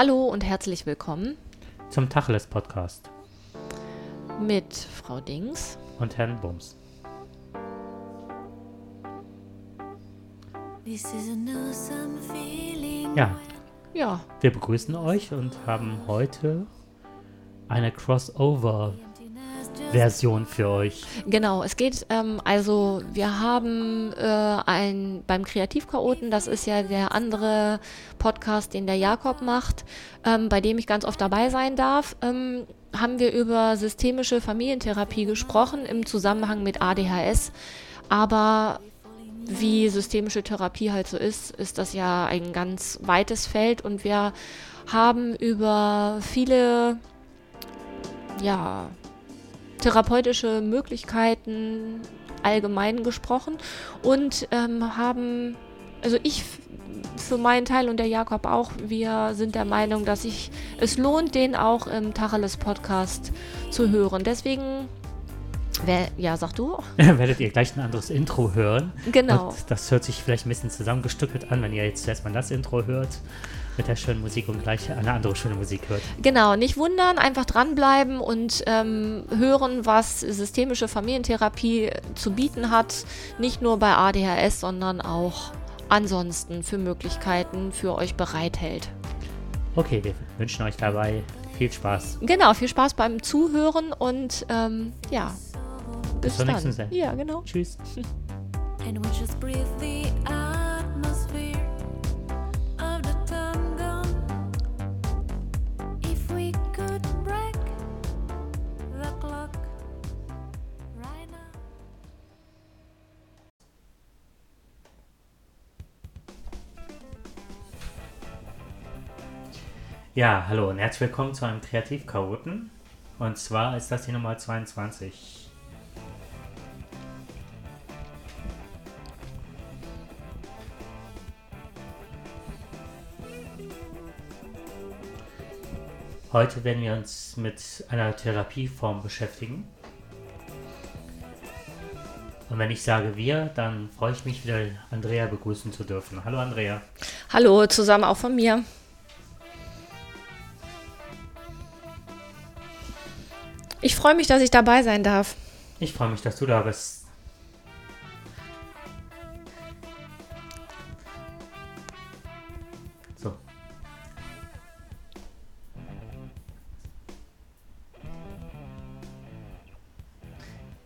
Hallo und herzlich willkommen zum Tacheles Podcast mit Frau Dings und Herrn Bums. Ja. Ja. Wir begrüßen euch und haben heute eine Crossover Version für euch. Genau, es geht, ähm, also wir haben äh, ein, beim Kreativchaoten, das ist ja der andere Podcast, den der Jakob macht, ähm, bei dem ich ganz oft dabei sein darf, ähm, haben wir über systemische Familientherapie gesprochen im Zusammenhang mit ADHS. Aber wie systemische Therapie halt so ist, ist das ja ein ganz weites Feld und wir haben über viele ja, therapeutische Möglichkeiten allgemein gesprochen und ähm, haben, also ich für meinen Teil und der Jakob auch, wir sind der Meinung, dass sich es lohnt, den auch im Tacheles Podcast zu hören. Deswegen Wer, ja, sag du. werdet ihr gleich ein anderes Intro hören. Genau. Und das hört sich vielleicht ein bisschen zusammengestückelt an, wenn ihr jetzt erstmal das Intro hört mit der schönen Musik und gleich eine andere schöne Musik hört. Genau, nicht wundern, einfach dranbleiben und ähm, hören, was systemische Familientherapie zu bieten hat. Nicht nur bei ADHS, sondern auch ansonsten für Möglichkeiten für euch bereithält. Okay, wir wünschen euch dabei viel Spaß. Genau, viel Spaß beim Zuhören und ähm, ja, bis, bis dann. Nächsten ja, genau. Tschüss. Ja, hallo und herzlich willkommen zu einem Kreativchaoten. Und zwar ist das die Nummer 22. Heute werden wir uns mit einer Therapieform beschäftigen. Und wenn ich sage wir, dann freue ich mich wieder, Andrea begrüßen zu dürfen. Hallo Andrea. Hallo, zusammen auch von mir. Freue mich, dass ich dabei sein darf. Ich freue mich, dass du da bist. So.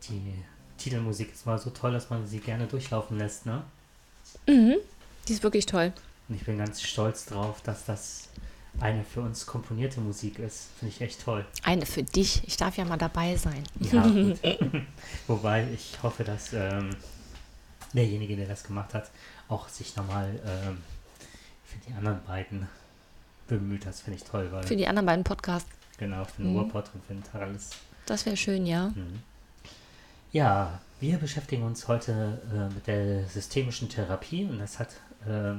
Die Titelmusik ist mal so toll, dass man sie gerne durchlaufen lässt, ne? Mhm. Die ist wirklich toll. Und ich bin ganz stolz drauf, dass das eine für uns komponierte Musik ist. Finde ich echt toll. Eine für dich. Ich darf ja mal dabei sein. Ja, gut. Wobei ich hoffe, dass ähm, derjenige, der das gemacht hat, auch sich nochmal ähm, für die anderen beiden bemüht. Das finde ich toll. Weil, für die anderen beiden Podcasts. Genau, für den mhm. Urpod und für den Talis. Das wäre schön, ja. Mhm. Ja, wir beschäftigen uns heute äh, mit der systemischen Therapie und das hat äh,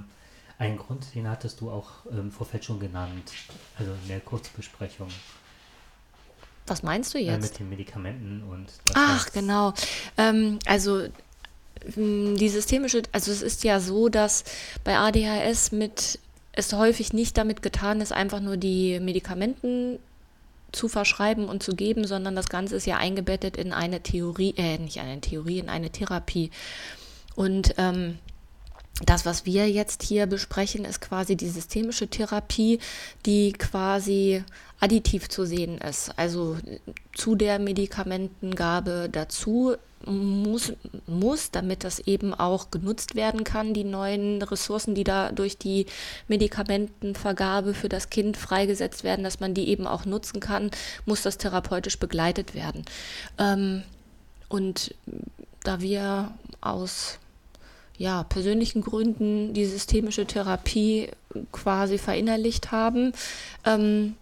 ein Grund, den hattest du auch im ähm, Vorfeld schon genannt, also in der Kurzbesprechung. Was meinst du jetzt? Äh, mit den Medikamenten und. Ach, genau. Ähm, also die systemische, also es ist ja so, dass bei ADHS mit es häufig nicht damit getan ist, einfach nur die Medikamenten zu verschreiben und zu geben, sondern das Ganze ist ja eingebettet in eine Theorie, äh, nicht eine Theorie, in eine Therapie. Und ähm, das, was wir jetzt hier besprechen, ist quasi die systemische Therapie, die quasi additiv zu sehen ist. Also zu der Medikamentengabe dazu muss, muss, damit das eben auch genutzt werden kann, die neuen Ressourcen, die da durch die Medikamentenvergabe für das Kind freigesetzt werden, dass man die eben auch nutzen kann, muss das therapeutisch begleitet werden. Ähm, und da wir aus ja, persönlichen Gründen die systemische Therapie quasi verinnerlicht haben, ähm,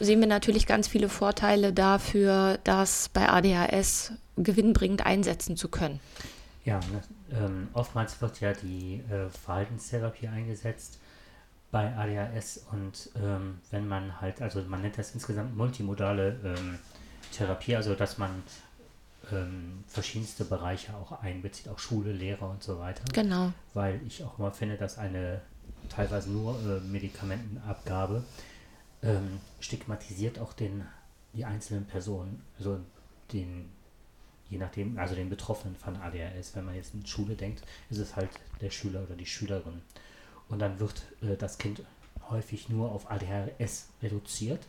sehen wir natürlich ganz viele Vorteile dafür, das bei ADHS gewinnbringend einsetzen zu können. Ja, ne, ähm, oftmals wird ja die äh, Verhaltenstherapie eingesetzt bei ADHS und ähm, wenn man halt, also man nennt das insgesamt multimodale ähm, Therapie, also dass man ähm, verschiedenste Bereiche auch einbezieht, auch Schule, Lehrer und so weiter. Genau. Weil ich auch immer finde, dass eine teilweise nur äh, Medikamentenabgabe ähm, stigmatisiert auch den, die einzelnen Personen, also den, je nachdem, also den Betroffenen von ADHS. Wenn man jetzt in Schule denkt, ist es halt der Schüler oder die Schülerin. Und dann wird äh, das Kind häufig nur auf ADHS reduziert.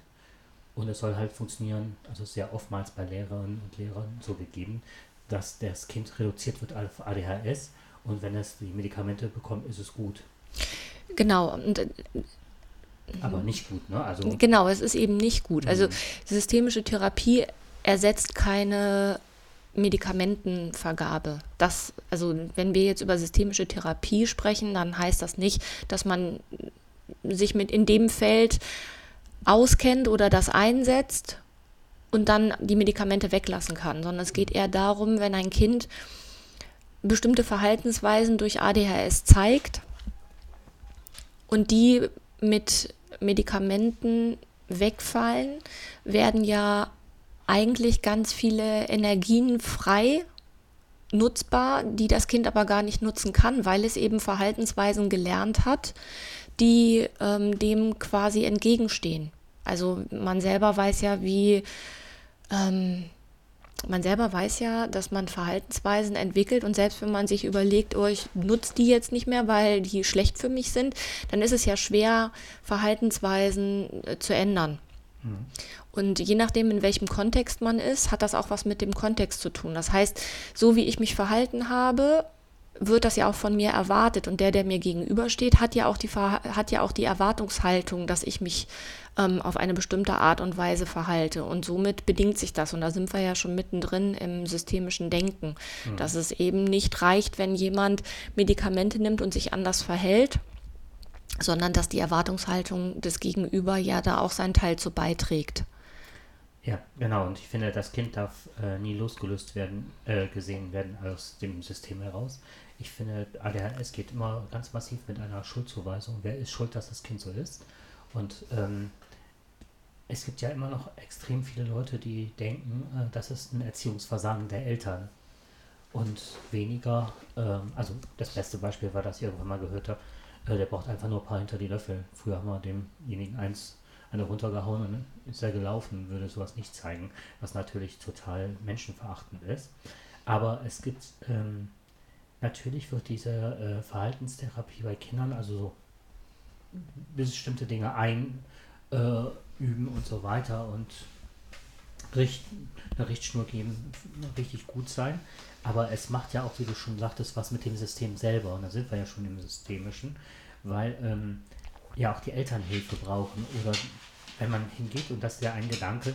Und es soll halt funktionieren, also sehr oftmals bei Lehrerinnen und Lehrern so gegeben, dass das Kind reduziert wird auf ADHS und wenn es die Medikamente bekommt, ist es gut. Genau. Und, äh, aber nicht gut, ne? Also genau, es ist eben nicht gut. Also mhm. systemische Therapie ersetzt keine Medikamentenvergabe. Das, also wenn wir jetzt über systemische Therapie sprechen, dann heißt das nicht, dass man sich mit in dem Feld auskennt oder das einsetzt und dann die Medikamente weglassen kann, sondern es geht eher darum, wenn ein Kind bestimmte Verhaltensweisen durch ADHS zeigt und die mit Medikamenten wegfallen, werden ja eigentlich ganz viele Energien frei nutzbar, die das Kind aber gar nicht nutzen kann, weil es eben Verhaltensweisen gelernt hat, die ähm, dem quasi entgegenstehen. Also man selber weiß ja, wie ähm, man selber weiß ja, dass man Verhaltensweisen entwickelt und selbst wenn man sich überlegt, oh, ich nutze die jetzt nicht mehr, weil die schlecht für mich sind, dann ist es ja schwer, Verhaltensweisen äh, zu ändern. Mhm. Und je nachdem, in welchem Kontext man ist, hat das auch was mit dem Kontext zu tun. Das heißt, so wie ich mich verhalten habe, wird das ja auch von mir erwartet. Und der, der mir gegenübersteht, hat ja auch die, hat ja auch die Erwartungshaltung, dass ich mich ähm, auf eine bestimmte Art und Weise verhalte. Und somit bedingt sich das. Und da sind wir ja schon mittendrin im systemischen Denken, mhm. dass es eben nicht reicht, wenn jemand Medikamente nimmt und sich anders verhält, sondern dass die Erwartungshaltung des Gegenüber ja da auch seinen Teil zu beiträgt. Ja, genau. Und ich finde, das Kind darf äh, nie losgelöst werden, äh, gesehen werden aus dem System heraus. Ich finde, ADHS geht immer ganz massiv mit einer Schuldzuweisung. Wer ist schuld, dass das Kind so ist? Und ähm, es gibt ja immer noch extrem viele Leute, die denken, äh, das ist ein Erziehungsversagen der Eltern. Und weniger, ähm, also das beste Beispiel war, dass ich irgendwann mal gehört habe, äh, der braucht einfach nur ein paar hinter die Löffel. Früher haben wir demjenigen eins eine runtergehauen und ist er gelaufen, würde sowas nicht zeigen, was natürlich total menschenverachtend ist. Aber es gibt, ähm, natürlich wird diese äh, Verhaltenstherapie bei Kindern, also so bestimmte Dinge einüben äh, und so weiter und richt, eine Richtschnur geben, richtig gut sein. Aber es macht ja auch, wie du schon sagtest, was mit dem System selber. Und da sind wir ja schon im Systemischen, weil ähm, ja auch die Eltern Hilfe brauchen oder wenn man hingeht, und das ist ja ein Gedanke,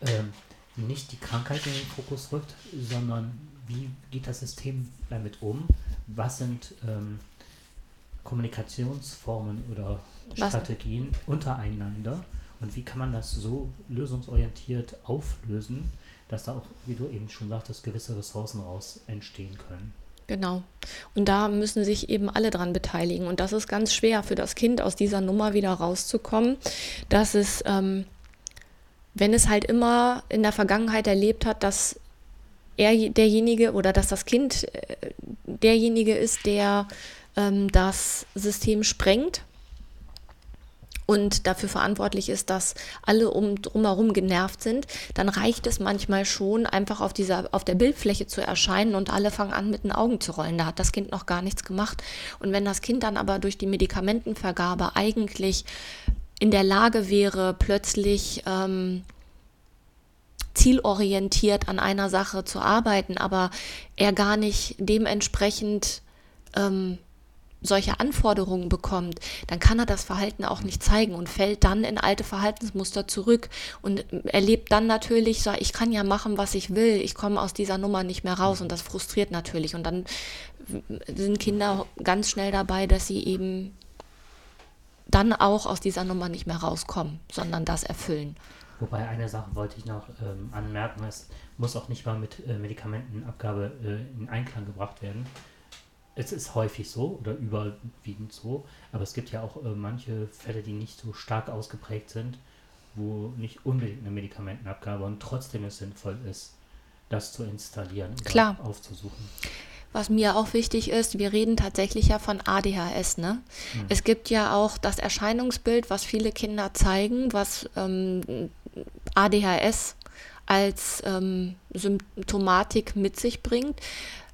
ähm, nicht die Krankheit in den Fokus rückt, sondern wie geht das System damit um? Was sind ähm, Kommunikationsformen oder Strategien Was? untereinander? Und wie kann man das so lösungsorientiert auflösen, dass da auch, wie du eben schon sagtest, gewisse Ressourcen raus entstehen können? Genau. Und da müssen sich eben alle dran beteiligen. Und das ist ganz schwer für das Kind, aus dieser Nummer wieder rauszukommen, dass es, ähm, wenn es halt immer in der Vergangenheit erlebt hat, dass er derjenige oder dass das Kind äh, derjenige ist, der ähm, das System sprengt und dafür verantwortlich ist, dass alle um drumherum genervt sind, dann reicht es manchmal schon, einfach auf dieser, auf der Bildfläche zu erscheinen und alle fangen an, mit den Augen zu rollen. Da hat das Kind noch gar nichts gemacht. Und wenn das Kind dann aber durch die Medikamentenvergabe eigentlich in der Lage wäre, plötzlich ähm, zielorientiert an einer Sache zu arbeiten, aber er gar nicht dementsprechend ähm, solche Anforderungen bekommt, dann kann er das Verhalten auch nicht zeigen und fällt dann in alte Verhaltensmuster zurück und erlebt dann natürlich, so, ich kann ja machen, was ich will, ich komme aus dieser Nummer nicht mehr raus und das frustriert natürlich und dann sind Kinder ganz schnell dabei, dass sie eben dann auch aus dieser Nummer nicht mehr rauskommen, sondern das erfüllen. Wobei eine Sache wollte ich noch ähm, anmerken, es muss auch nicht mal mit äh, Medikamentenabgabe äh, in Einklang gebracht werden es ist häufig so oder überwiegend so, aber es gibt ja auch äh, manche Fälle, die nicht so stark ausgeprägt sind, wo nicht unbedingt eine Medikamentenabgabe und trotzdem es sinnvoll ist, das zu installieren Klar. aufzusuchen. was mir auch wichtig ist, wir reden tatsächlich ja von ADHS. Ne? Mhm. Es gibt ja auch das Erscheinungsbild, was viele Kinder zeigen, was ähm, ADHS als ähm, Symptomatik mit sich bringt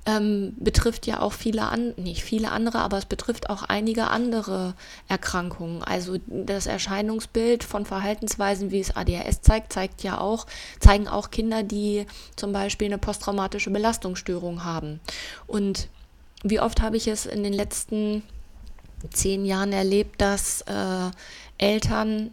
ähm, betrifft ja auch viele an, nicht viele andere, aber es betrifft auch einige andere Erkrankungen. Also das Erscheinungsbild von Verhaltensweisen, wie es ADHS zeigt, zeigt ja auch, zeigen auch Kinder, die zum Beispiel eine posttraumatische Belastungsstörung haben. Und wie oft habe ich es in den letzten zehn Jahren erlebt, dass äh, Eltern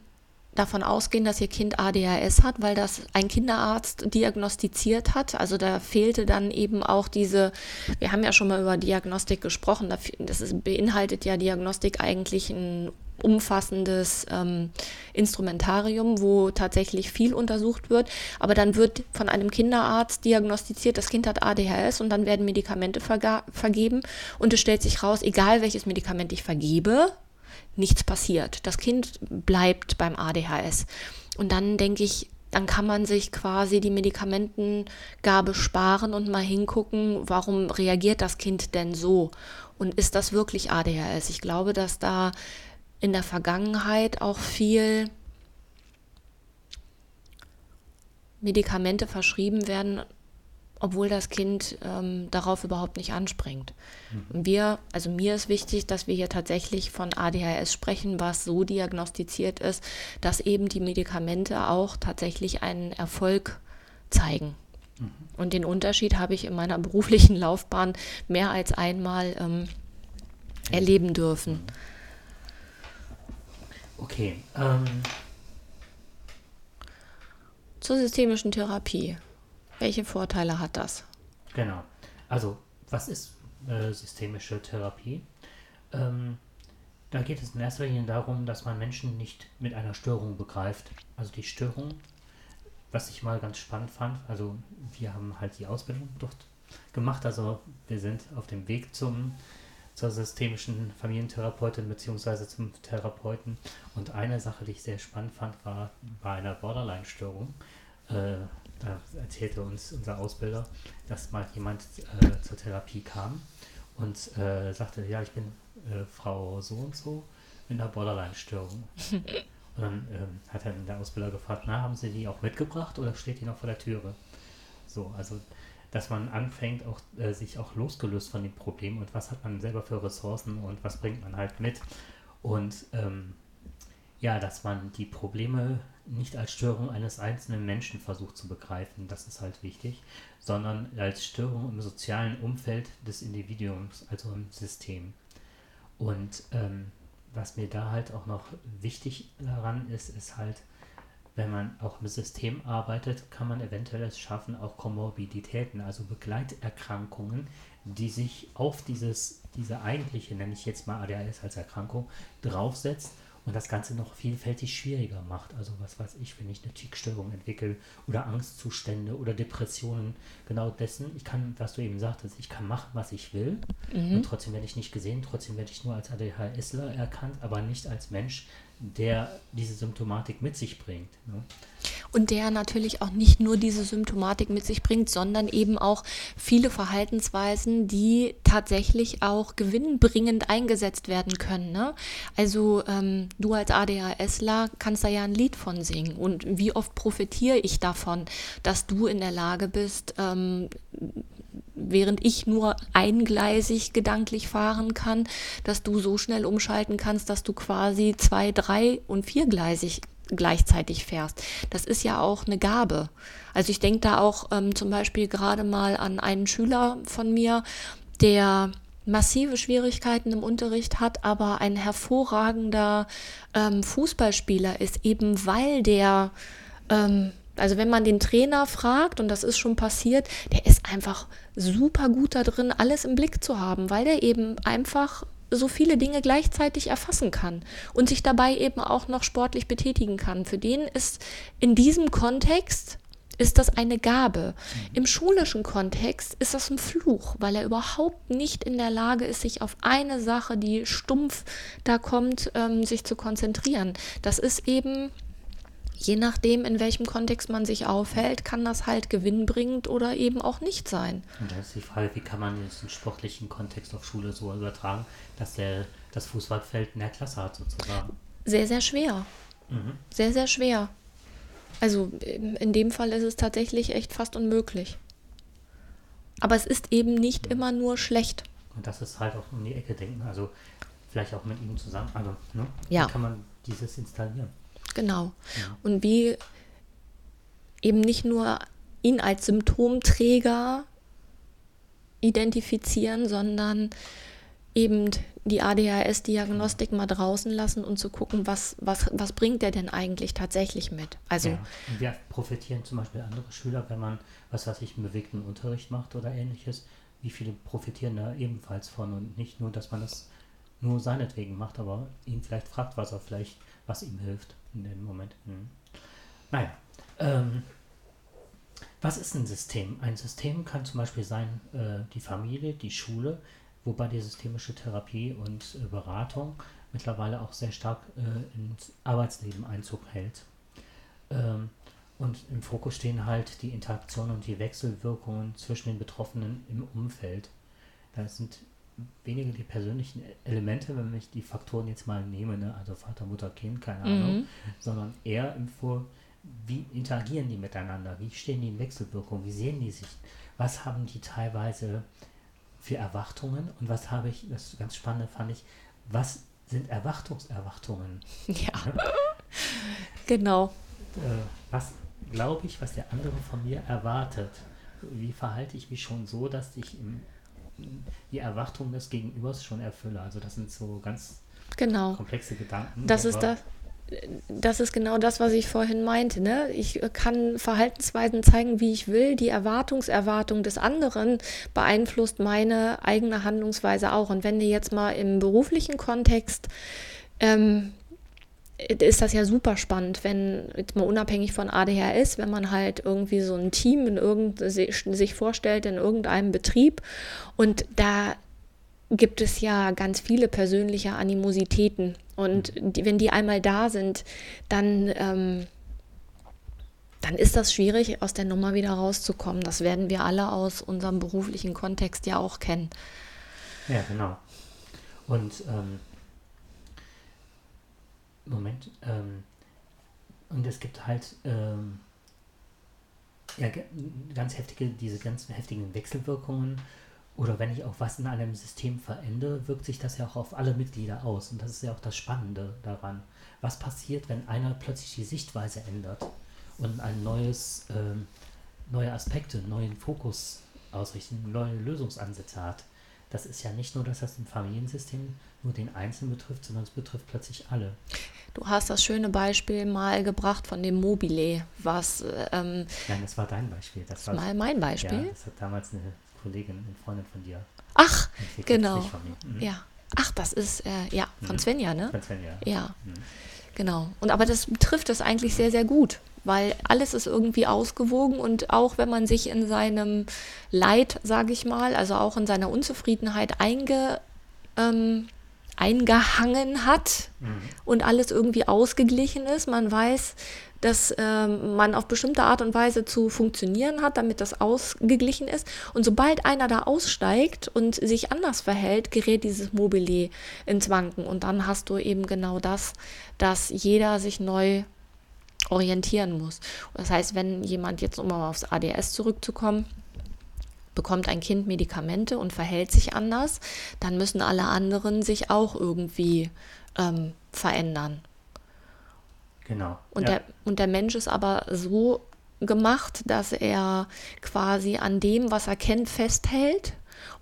davon ausgehen, dass ihr Kind ADHS hat, weil das ein Kinderarzt diagnostiziert hat. Also da fehlte dann eben auch diese, wir haben ja schon mal über Diagnostik gesprochen, das ist, beinhaltet ja Diagnostik eigentlich ein umfassendes ähm, Instrumentarium, wo tatsächlich viel untersucht wird. Aber dann wird von einem Kinderarzt diagnostiziert, das Kind hat ADHS und dann werden Medikamente vergeben und es stellt sich raus, egal welches Medikament ich vergebe, nichts passiert. Das Kind bleibt beim ADHS. Und dann denke ich, dann kann man sich quasi die Medikamentengabe sparen und mal hingucken, warum reagiert das Kind denn so? Und ist das wirklich ADHS? Ich glaube, dass da in der Vergangenheit auch viel Medikamente verschrieben werden, obwohl das Kind ähm, darauf überhaupt nicht anspringt. Mhm. Wir, also mir ist wichtig, dass wir hier tatsächlich von ADHS sprechen, was so diagnostiziert ist, dass eben die Medikamente auch tatsächlich einen Erfolg zeigen. Mhm. Und den Unterschied habe ich in meiner beruflichen Laufbahn mehr als einmal ähm, erleben dürfen. Okay. Ähm. Zur systemischen Therapie. Welche Vorteile hat das? Genau. Also, was ist äh, systemische Therapie? Ähm, da geht es in erster Linie darum, dass man Menschen nicht mit einer Störung begreift. Also die Störung, was ich mal ganz spannend fand, also wir haben halt die Ausbildung dort gemacht, also wir sind auf dem Weg zum zur systemischen Familientherapeutin bzw. zum Therapeuten. Und eine Sache, die ich sehr spannend fand, war bei einer Borderline-Störung. Äh, da erzählte uns unser Ausbilder, dass mal jemand äh, zur Therapie kam und äh, sagte, ja, ich bin äh, Frau so und so mit einer Borderline-Störung. und dann ähm, hat er der Ausbilder gefragt, na, haben Sie die auch mitgebracht oder steht die noch vor der Türe? So, also dass man anfängt, auch äh, sich auch losgelöst von dem Problem und was hat man selber für Ressourcen und was bringt man halt mit. Und ähm, ja, dass man die Probleme nicht als Störung eines einzelnen Menschen versucht zu begreifen, das ist halt wichtig, sondern als Störung im sozialen Umfeld des Individuums, also im System. Und ähm, was mir da halt auch noch wichtig daran ist, ist halt, wenn man auch im System arbeitet, kann man eventuell es schaffen, auch Komorbiditäten, also Begleiterkrankungen, die sich auf dieses, diese eigentliche, nenne ich jetzt mal ADHS als Erkrankung, draufsetzt und das Ganze noch vielfältig schwieriger macht. Also was weiß ich, wenn ich eine Tickstörung entwickle oder Angstzustände oder Depressionen, genau dessen, ich kann, was du eben sagtest, ich kann machen, was ich will mhm. und trotzdem werde ich nicht gesehen, trotzdem werde ich nur als ADHSler erkannt, aber nicht als Mensch, der diese Symptomatik mit sich bringt. Ne? Und der natürlich auch nicht nur diese Symptomatik mit sich bringt, sondern eben auch viele Verhaltensweisen, die tatsächlich auch gewinnbringend eingesetzt werden können. Ne? Also ähm, du als ADHSler kannst da ja ein Lied von singen. Und wie oft profitiere ich davon, dass du in der Lage bist, ähm, während ich nur eingleisig gedanklich fahren kann, dass du so schnell umschalten kannst, dass du quasi zwei, drei und viergleisig gleichzeitig fährst. Das ist ja auch eine Gabe. Also ich denke da auch ähm, zum Beispiel gerade mal an einen Schüler von mir, der massive Schwierigkeiten im Unterricht hat, aber ein hervorragender ähm, Fußballspieler ist, eben weil der ähm, also wenn man den Trainer fragt, und das ist schon passiert, der ist einfach super gut da drin, alles im Blick zu haben, weil der eben einfach so viele Dinge gleichzeitig erfassen kann und sich dabei eben auch noch sportlich betätigen kann. Für den ist in diesem Kontext ist das eine Gabe. Mhm. Im schulischen Kontext ist das ein Fluch, weil er überhaupt nicht in der Lage ist, sich auf eine Sache, die stumpf da kommt, ähm, sich zu konzentrieren. Das ist eben je nachdem, in welchem Kontext man sich aufhält, kann das halt gewinnbringend oder eben auch nicht sein. Und da ist die Frage, wie kann man jetzt den sportlichen Kontext auf Schule so übertragen, dass der das Fußballfeld in der Klasse hat sozusagen? Sehr, sehr schwer. Mhm. Sehr, sehr schwer. Also in dem Fall ist es tatsächlich echt fast unmöglich. Aber es ist eben nicht mhm. immer nur schlecht. Und das ist halt auch um die Ecke denken. Also vielleicht auch mit ihm zusammen. Also, ne? Ja. Wie kann man dieses installieren? Genau. Ja. Und wie eben nicht nur ihn als Symptomträger identifizieren, sondern eben die ADHS-Diagnostik mal draußen lassen und zu gucken, was, was, was bringt der denn eigentlich tatsächlich mit. Also ja. Und wir profitieren zum Beispiel andere Schüler, wenn man, was weiß ich, einen bewegten Unterricht macht oder ähnliches, wie viele profitieren da ebenfalls von und nicht nur, dass man das nur seinetwegen macht, aber ihn vielleicht fragt, was er vielleicht, was ihm hilft in dem Moment. Hm. Naja, ähm, was ist ein System? Ein System kann zum Beispiel sein, äh, die Familie, die Schule, wobei die systemische Therapie und äh, Beratung mittlerweile auch sehr stark äh, ins Arbeitsleben Einzug hält. Ähm, und im Fokus stehen halt die Interaktionen und die Wechselwirkungen zwischen den Betroffenen im Umfeld. Da sind weniger die persönlichen Elemente, wenn ich die Faktoren jetzt mal nehme, ne? also Vater, Mutter, Kind, keine mhm. Ahnung, sondern eher im Vor, wie interagieren die miteinander, wie stehen die in Wechselwirkung, wie sehen die sich, was haben die teilweise für Erwartungen und was habe ich, das ganz spannende fand ich, was sind Erwartungserwartungen? Ja, genau. Äh, was glaube ich, was der andere von mir erwartet? Wie verhalte ich mich schon so, dass ich im die Erwartungen des Gegenübers schon erfülle. Also das sind so ganz genau. komplexe Gedanken. Das ist das. Das ist genau das, was ich vorhin meinte. Ne? Ich kann Verhaltensweisen zeigen, wie ich will. Die Erwartungserwartung des anderen beeinflusst meine eigene Handlungsweise auch. Und wenn du jetzt mal im beruflichen Kontext ähm, ist das ja super spannend, wenn jetzt mal unabhängig von ADHS, wenn man halt irgendwie so ein Team in irgend, sich vorstellt in irgendeinem Betrieb und da gibt es ja ganz viele persönliche Animositäten und die, wenn die einmal da sind, dann ähm, dann ist das schwierig, aus der Nummer wieder rauszukommen. Das werden wir alle aus unserem beruflichen Kontext ja auch kennen. Ja, genau. Und ähm, Moment. Ähm, und es gibt halt ähm, ja, ganz heftige, diese ganz heftigen Wechselwirkungen. Oder wenn ich auch was in einem System verändere, wirkt sich das ja auch auf alle Mitglieder aus. Und das ist ja auch das Spannende daran. Was passiert, wenn einer plötzlich die Sichtweise ändert und ein neues, ähm, neue Aspekte, neuen Fokus ausrichten, neue Lösungsansätze hat? Das ist ja nicht nur, dass das im Familiensystem nur den Einzelnen betrifft, sondern es betrifft plötzlich alle. Du hast das schöne Beispiel mal gebracht von dem Mobile, was. Ähm, Nein, das war dein Beispiel. Das war mal mein Beispiel. Ja, das hat damals eine Kollegin, eine Freundin von dir. Ach, genau. Mhm. Ja. Ach, das ist, äh, ja, von mhm. Svenja, ne? Von Svenja. Ja. Mhm. Genau. Und aber das trifft es eigentlich sehr, sehr gut, weil alles ist irgendwie ausgewogen und auch wenn man sich in seinem Leid, sage ich mal, also auch in seiner Unzufriedenheit einge, ähm, eingehangen hat mhm. und alles irgendwie ausgeglichen ist. Man weiß, dass ähm, man auf bestimmte Art und Weise zu funktionieren hat, damit das ausgeglichen ist. Und sobald einer da aussteigt und sich anders verhält, gerät dieses Mobile ins Wanken. Und dann hast du eben genau das, dass jeder sich neu orientieren muss. Das heißt, wenn jemand jetzt, um mal aufs ADS zurückzukommen, bekommt ein Kind Medikamente und verhält sich anders, dann müssen alle anderen sich auch irgendwie ähm, verändern. Genau. Und, ja. der, und der Mensch ist aber so gemacht, dass er quasi an dem, was er kennt, festhält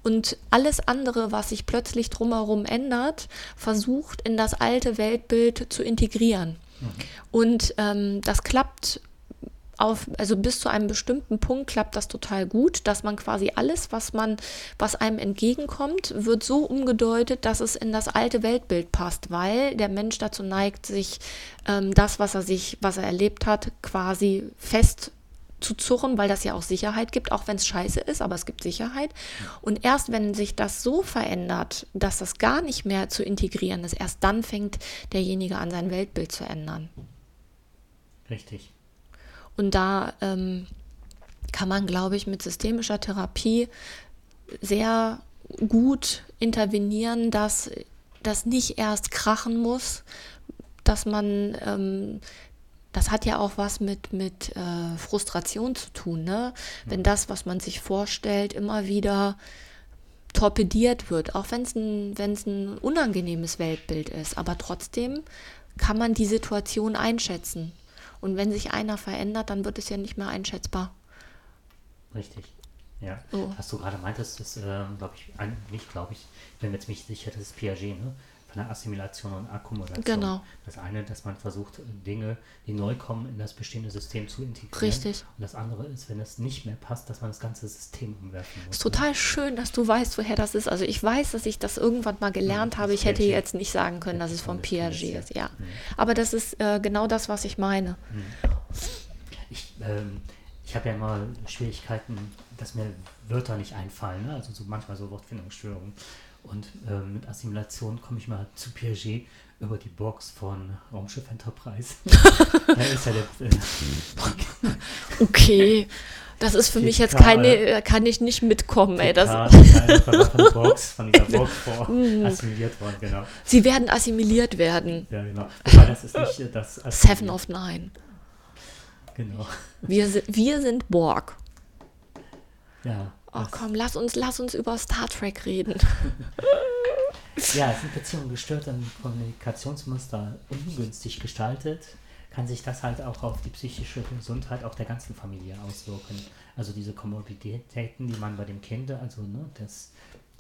und alles andere, was sich plötzlich drumherum ändert, versucht in das alte Weltbild zu integrieren. Mhm. Und ähm, das klappt auf, also bis zu einem bestimmten Punkt klappt das total gut, dass man quasi alles, was man, was einem entgegenkommt, wird so umgedeutet, dass es in das alte Weltbild passt, weil der Mensch dazu neigt, sich ähm, das, was er sich, was er erlebt hat, quasi fest zu zurren, weil das ja auch Sicherheit gibt, auch wenn es scheiße ist, aber es gibt Sicherheit. Und erst wenn sich das so verändert, dass das gar nicht mehr zu integrieren ist, erst dann fängt derjenige an, sein Weltbild zu ändern. Richtig. Und da ähm, kann man, glaube ich, mit systemischer Therapie sehr gut intervenieren, dass das nicht erst krachen muss, dass man, ähm, das hat ja auch was mit, mit äh, Frustration zu tun, ne? Wenn das, was man sich vorstellt, immer wieder torpediert wird, auch wenn es ein, wenn's ein unangenehmes Weltbild ist, aber trotzdem kann man die Situation einschätzen. Und wenn sich einer verändert, dann wird es ja nicht mehr einschätzbar. Richtig. Ja. Oh. Was du gerade meintest, ist, äh, glaube ich, ein, nicht glaube ich, ich bin mir jetzt nicht sicher, das ist Piaget, ne? Von der Assimilation und Akkumulation. Genau. Das eine, dass man versucht, Dinge, die neu kommen, in das bestehende System zu integrieren. Richtig. Und das andere ist, wenn es nicht mehr passt, dass man das ganze System umwerfen muss. Ist total schön, dass du weißt, woher das ist. Also ich weiß, dass ich das irgendwann mal gelernt Ja, habe. Ich hätte Piaget. jetzt nicht sagen können, dass es von Piaget ist. Ja. Mhm. Aber das ist äh, genau das, was ich meine. Ich, ähm, ich habe ja immer Schwierigkeiten, dass mir Wörter nicht einfallen, ne? also so manchmal so Wortfindungsstörungen. Und ähm, mit Assimilation komme ich mal zu Piaget über die Box von Raumschiff Enterprise. da ist ja der, äh, Okay. Das ist für mich jetzt keine, äh, kann ich nicht mitkommen, ey. Das, verwaffene Box von dieser Box vor Mhm. assimiliert worden, genau. sie werden assimiliert werden. Ja, genau. Wobei das ist nicht äh, das Seven of Nine. Genau. Wir, wir sind Borg. Ja. Oh komm, lass uns, lass uns über Star Trek reden. Ja, sind Beziehungen gestört und Kommunikationsmuster ungünstig gestaltet, kann sich das halt auch auf die psychische Gesundheit auch der ganzen Familie auswirken. Also diese Komorbiditäten, die man bei dem Kind, also ne, das,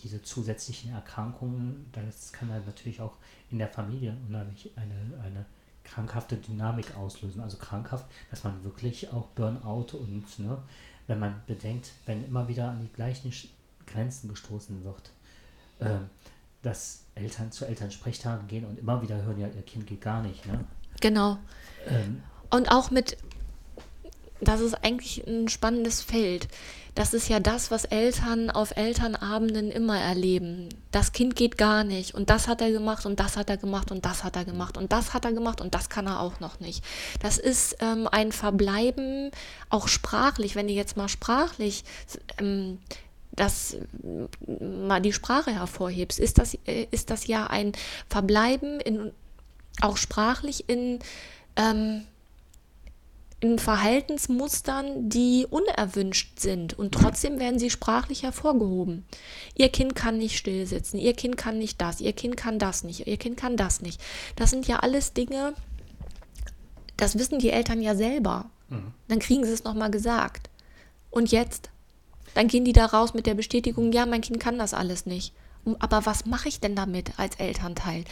diese zusätzlichen Erkrankungen, das kann halt natürlich auch in der Familie unheimlich eine, eine krankhafte Dynamik auslösen. Also krankhaft, dass man wirklich auch Burnout und ne, wenn man bedenkt, wenn immer wieder an die gleichen Grenzen gestoßen wird, ähm, dass Eltern zu Eltern Sprechtagen gehen und immer wieder hören, ja, ihr Kind geht gar nicht. Ne? Genau. Ähm, Und auch mit, das ist eigentlich ein spannendes Feld. Das ist ja das, was Eltern auf Elternabenden immer erleben. Das Kind geht gar nicht und das hat er gemacht und das hat er gemacht und das hat er gemacht und das hat er gemacht und das kann er auch noch nicht. Das ist ähm, ein Verbleiben, auch sprachlich, wenn du jetzt mal sprachlich ähm, das äh, mal die Sprache hervorhebst, ist das, äh, ist das ja ein Verbleiben in, auch sprachlich in ähm, in Verhaltensmustern, die unerwünscht sind und trotzdem werden sie sprachlich hervorgehoben. Ihr Kind kann nicht still sitzen, ihr Kind kann nicht das, ihr Kind kann das nicht, ihr Kind kann das nicht. Das sind ja alles Dinge, das wissen die Eltern ja selber. Dann kriegen sie es nochmal gesagt. Und jetzt? Dann gehen die da raus mit der Bestätigung, ja, mein Kind kann das alles nicht. Aber was mache ich denn damit als Elternteil?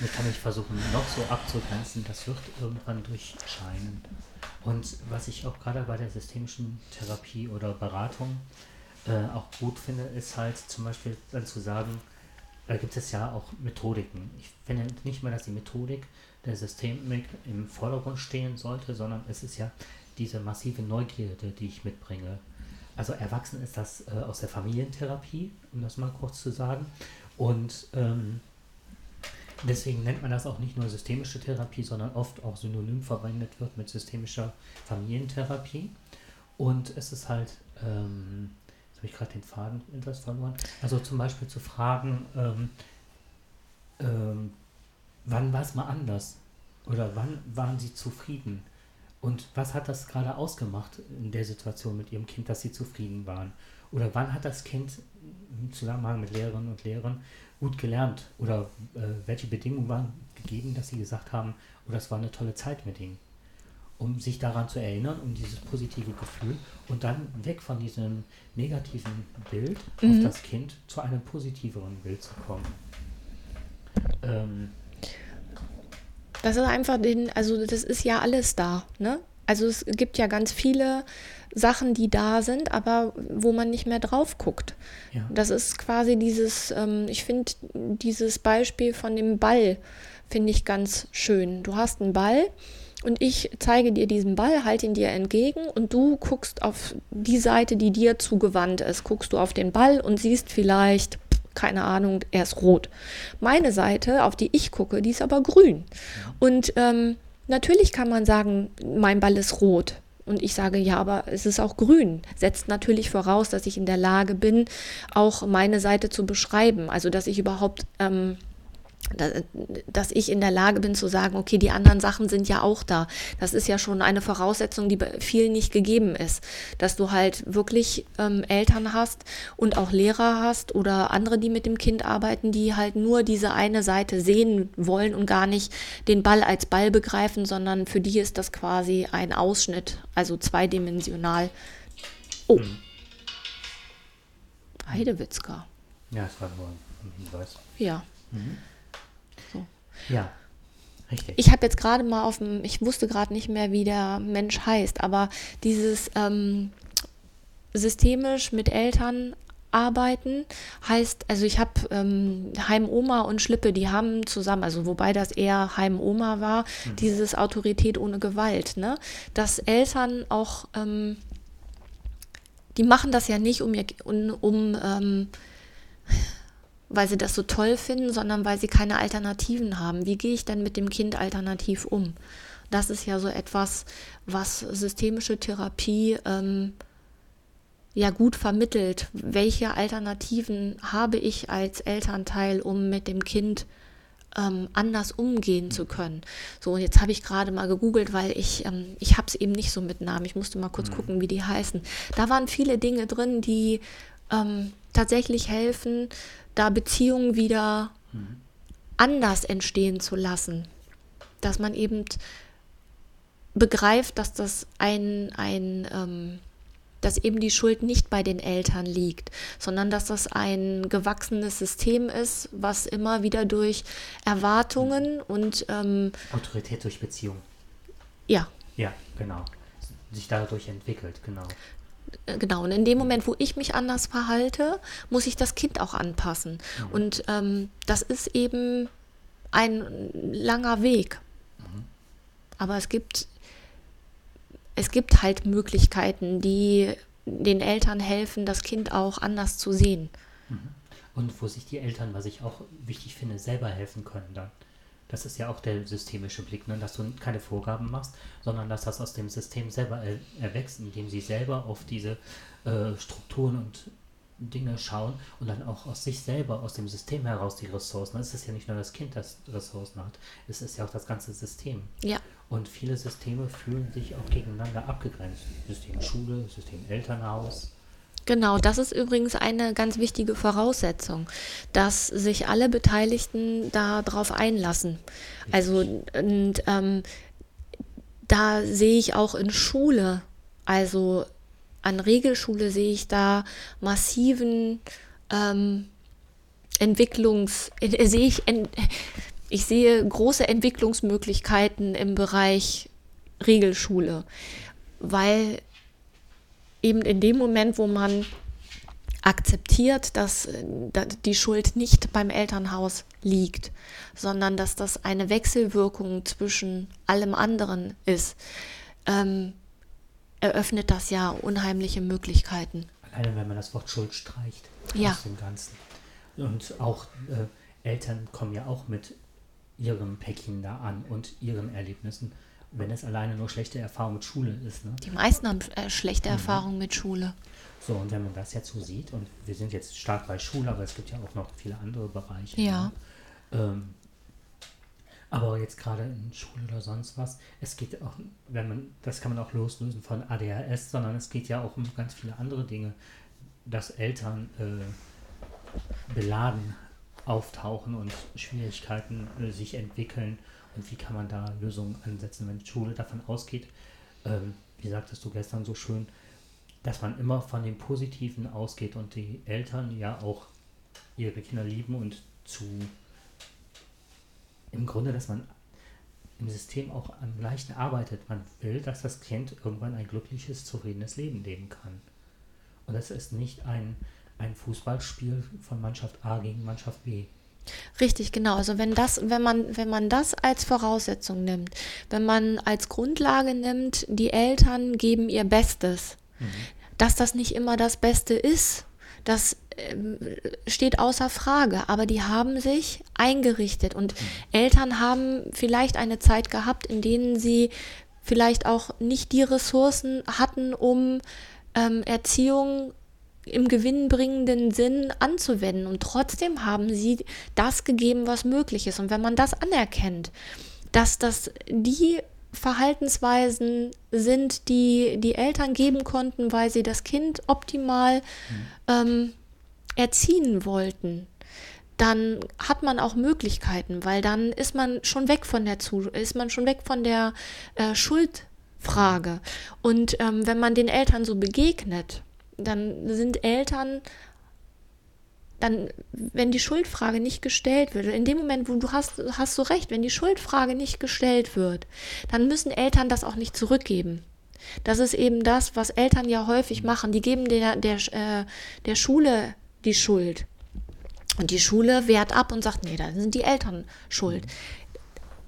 ich kann mich versuchen, noch so abzugrenzen, das wird irgendwann durchscheinen. Und was ich auch gerade bei der systemischen Therapie oder Beratung äh, auch gut finde, ist halt zum Beispiel dann zu sagen, da gibt es ja auch Methodiken. Ich finde nicht mehr, dass die Methodik der Systemik im Vordergrund stehen sollte, sondern es ist ja diese massive Neugierde, die ich mitbringe. Also erwachsen ist das äh, aus der Familientherapie, um das mal kurz zu sagen. Und ähm, deswegen nennt man das auch nicht nur systemische Therapie, sondern oft auch synonym verwendet wird mit systemischer Familientherapie. Und es ist halt, ähm, jetzt habe ich gerade den Faden etwas verloren, also zum Beispiel zu fragen, ähm, ähm, wann war es mal anders? Oder wann waren Sie zufrieden? Und was hat das gerade ausgemacht in der Situation mit Ihrem Kind, dass Sie zufrieden waren? Oder wann hat das Kind im Zusammenhang mit Lehrerinnen und Lehrern gut gelernt? Oder äh, welche Bedingungen waren gegeben, dass Sie gesagt haben, oh, das war eine tolle Zeit mit Ihnen? Um sich daran zu erinnern, um dieses positive Gefühl und dann weg von diesem negativen Bild Mhm. auf das Kind zu einem positiveren Bild zu kommen. Ähm, Das ist einfach den, also das ist ja alles da, ne? Also es gibt ja ganz viele Sachen, die da sind, aber wo man nicht mehr drauf guckt. ja. Das ist quasi dieses, ähm, ich finde dieses Beispiel von dem Ball, finde ich ganz schön. Du hast einen Ball und ich zeige dir diesen Ball, halte ihn dir entgegen und du guckst auf die Seite, die dir zugewandt ist. Guckst du auf den Ball und siehst vielleicht, keine Ahnung, er ist rot. Meine Seite, auf die ich gucke, die ist aber grün. Und ähm, natürlich kann man sagen, mein Ball ist rot. Und ich sage, ja, aber es ist auch grün. Setzt natürlich voraus, dass ich in der Lage bin, auch meine Seite zu beschreiben. Also, dass ich überhaupt ähm, dass ich in der Lage bin zu sagen, okay, die anderen Sachen sind ja auch da. Das ist ja schon eine Voraussetzung, die bei vielen nicht gegeben ist. Dass du halt wirklich ähm, Eltern hast und auch Lehrer hast oder andere, die mit dem Kind arbeiten, die halt nur diese eine Seite sehen wollen und gar nicht den Ball als Ball begreifen, sondern für die ist das quasi ein Ausschnitt, also zweidimensional. Oh. Hm. Heidewitzka. Ja, das war nur ein Hinweis. Ja. Mhm. Ja, richtig. Ich habe jetzt gerade mal auf dem, ich wusste gerade nicht mehr, wie der Mensch heißt, aber dieses ähm, systemisch mit Eltern arbeiten heißt, also ich habe ähm, Heimoma und Schlippe, die haben zusammen, also wobei das eher Heimoma war, mhm. dieses Autorität ohne Gewalt, ne? Dass Eltern auch, ähm, die machen das ja nicht, um, ihr, um, um ähm, weil sie das so toll finden, sondern weil sie keine Alternativen haben. Wie gehe ich denn mit dem Kind alternativ um? Das ist ja so etwas, was systemische Therapie ähm, ja gut vermittelt. Welche Alternativen habe ich als Elternteil, um mit dem Kind ähm, anders umgehen zu können. So, und jetzt habe ich gerade mal gegoogelt, weil ich, ähm, ich habe es eben nicht so mit Namen. Ich musste mal kurz mhm. gucken, wie die heißen. Da waren viele Dinge drin, die ähm, tatsächlich helfen, da Beziehungen wieder mhm. anders entstehen zu lassen. Dass man eben begreift, dass das ein, ein ähm, dass eben die Schuld nicht bei den Eltern liegt, sondern dass das ein gewachsenes System ist, was immer wieder durch Erwartungen und ähm, Autorität durch Beziehung. Ja. Ja, genau. Sich dadurch entwickelt, genau. Äh, genau, und in dem Moment, wo ich mich anders verhalte, muss ich das Kind auch anpassen. Mhm. Und ähm, das ist eben ein langer Weg. Mhm. Aber es gibt, es gibt halt Möglichkeiten, die den Eltern helfen, das Kind auch anders zu sehen. Mhm. Und wo sich die Eltern, was ich auch wichtig finde, selber helfen können dann. Das ist ja auch der systemische Blick, ne? dass du keine Vorgaben machst, sondern dass das aus dem System selber er erwächst, indem sie selber auf diese äh, Strukturen und Dinge schauen und dann auch aus sich selber, aus dem System heraus die Ressourcen. Es ist ja nicht nur das Kind, das Ressourcen hat, es ist ja auch das ganze System. Ja. Und viele Systeme fühlen sich auch gegeneinander abgegrenzt. System Schule, System Elternhaus, Genau, das ist übrigens eine ganz wichtige Voraussetzung, dass sich alle Beteiligten darauf einlassen. Also und, ähm, da sehe ich auch in Schule, also an Regelschule sehe ich da massiven ähm, Entwicklungs, äh, sehe ich, ich sehe große Entwicklungsmöglichkeiten im Bereich Regelschule, weil eben in dem Moment, wo man akzeptiert, dass, dass die Schuld nicht beim Elternhaus liegt, sondern dass das eine Wechselwirkung zwischen allem anderen ist, ähm, eröffnet das ja unheimliche Möglichkeiten. Alleine wenn man das Wort Schuld streicht ja. aus dem Ganzen. Und auch äh, Eltern kommen ja auch mit ihrem Päckchen da an und ihren Erlebnissen wenn es alleine nur schlechte Erfahrung mit Schule ist. Ne? Die meisten haben äh, schlechte mhm. Erfahrungen mit Schule. So, und wenn man das jetzt so sieht, und wir sind jetzt stark bei Schule, aber es gibt ja auch noch viele andere Bereiche. Ja. Ne? Ähm, aber jetzt gerade in Schule oder sonst was, es geht auch, wenn man, das kann man auch loslösen von ADHS, sondern es geht ja auch um ganz viele andere Dinge, dass Eltern äh, beladen auftauchen und Schwierigkeiten äh, sich entwickeln wie kann man da Lösungen ansetzen, wenn die Schule davon ausgeht, ähm, wie sagtest du gestern so schön, dass man immer von dem Positiven ausgeht und die Eltern ja auch ihre Kinder lieben und zu im Grunde, dass man im System auch am Leichten arbeitet. Man will, dass das Kind irgendwann ein glückliches, zufriedenes Leben leben kann. Und das ist nicht ein, ein Fußballspiel von Mannschaft A gegen Mannschaft B. Richtig, genau. Also wenn das, wenn man, wenn man das als Voraussetzung nimmt, wenn man als Grundlage nimmt, die Eltern geben ihr Bestes, mhm. dass das nicht immer das Beste ist, Das äh, steht außer Frage, aber die haben sich eingerichtet und mhm. Eltern haben vielleicht eine Zeit gehabt, in denen sie vielleicht auch nicht die Ressourcen hatten, um ähm, Erziehung im gewinnbringenden Sinn anzuwenden. Und trotzdem haben sie das gegeben, was möglich ist. Und wenn man das anerkennt, dass das die Verhaltensweisen sind, die die Eltern geben konnten, weil sie das Kind optimal mhm. ähm, erziehen wollten, dann hat man auch Möglichkeiten, weil dann ist man schon weg von der Zu ist man schon weg von der äh, Schuldfrage. Und ähm, wenn man den Eltern so begegnet, dann sind Eltern dann, wenn die Schuldfrage nicht gestellt wird, in dem Moment, wo du hast, hast du recht, wenn die Schuldfrage nicht gestellt wird, dann müssen Eltern das auch nicht zurückgeben. Das ist eben das, was Eltern ja häufig machen. Die geben der, der, äh, der Schule die Schuld. Und die Schule wehrt ab und sagt, nee, da sind die Eltern schuld.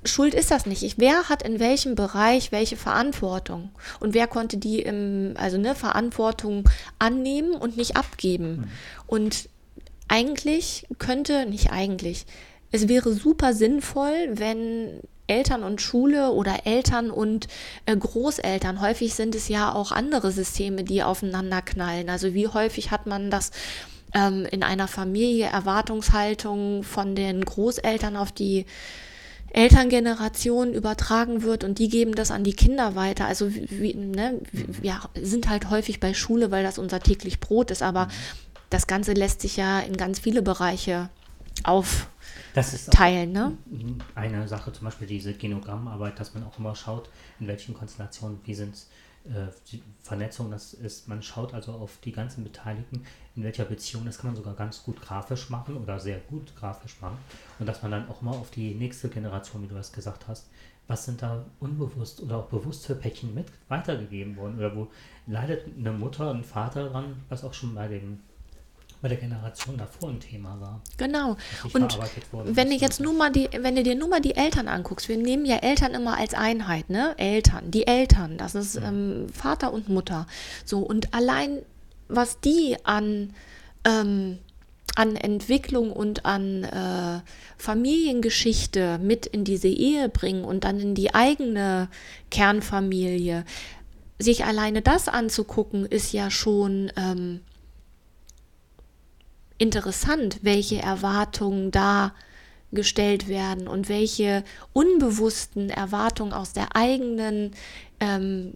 Schuld ist das nicht. Ich, wer hat in welchem Bereich welche Verantwortung? Und wer konnte die im, also ne, Verantwortung annehmen und nicht abgeben? Mhm. Und eigentlich könnte, nicht eigentlich, es wäre super sinnvoll, wenn Eltern und Schule oder Eltern und äh, Großeltern, häufig sind es ja auch andere Systeme, die aufeinander knallen. Also wie häufig hat man das ähm, in einer Familie, Erwartungshaltung von den Großeltern auf die Elterngeneration übertragen wird und die geben das an die Kinder weiter. Also wir ne, ja, sind halt häufig bei Schule, weil das unser täglich Brot ist, aber mhm das Ganze lässt sich ja in ganz viele Bereiche aufteilen. ne? Eine Sache, zum Beispiel diese Genogrammarbeit, dass man auch immer schaut, in welchen Konstellationen, wie sind äh, die Vernetzung, das ist, man schaut also auf die ganzen Beteiligten, in welcher Beziehung, das kann man sogar ganz gut grafisch machen oder sehr gut grafisch machen. Und dass man dann auch mal auf die nächste Generation, wie du das gesagt hast, was sind da unbewusst oder auch bewusst für Päckchen mit weitergegeben worden? Oder wo leidet eine Mutter, ein Vater dran, was auch schon bei dem bei der Generation davor ein Thema war. Genau. Und wenn du jetzt nur mal die, wenn du dir nur mal die Eltern anguckst, wir nehmen ja Eltern immer als Einheit, ne? Eltern, die Eltern, das ist ja. ähm, Vater und Mutter. So, und allein was die an ähm, an Entwicklung und an äh, Familiengeschichte mit in diese Ehe bringen und dann in die eigene Kernfamilie. Sich alleine das anzugucken, ist ja schon ähm, interessant, welche Erwartungen da gestellt werden und welche unbewussten Erwartungen aus der eigenen, ähm,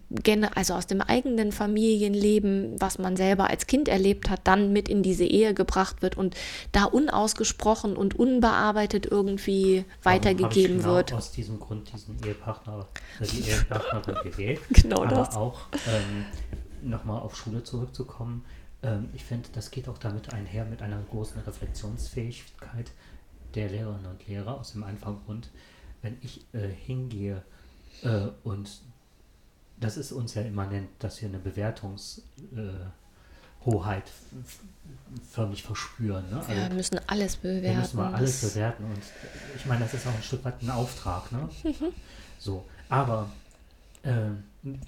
also aus dem eigenen Familienleben, was man selber als Kind erlebt hat, dann mit in diese Ehe gebracht wird und da unausgesprochen und unbearbeitet irgendwie Warum weitergegeben genau wird. Aus diesem Grund diesen Ehepartner, die Ehepartnerin gewählt. Genau aber das. auch ähm, nochmal auf Schule zurückzukommen ähm, ich finde, das geht auch damit einher mit einer großen Reflexionsfähigkeit der Lehrerinnen und Lehrer aus dem einfachen Grund, wenn ich äh, hingehe äh, und das ist uns ja immanent, dass wir eine Bewertungshoheit äh, förmlich verspüren. Ne? Wir also, müssen alles bewerten. Wir müssen mal alles bewerten und ich meine, das ist auch ein Stück weit ein Auftrag. Ne? so, aber äh,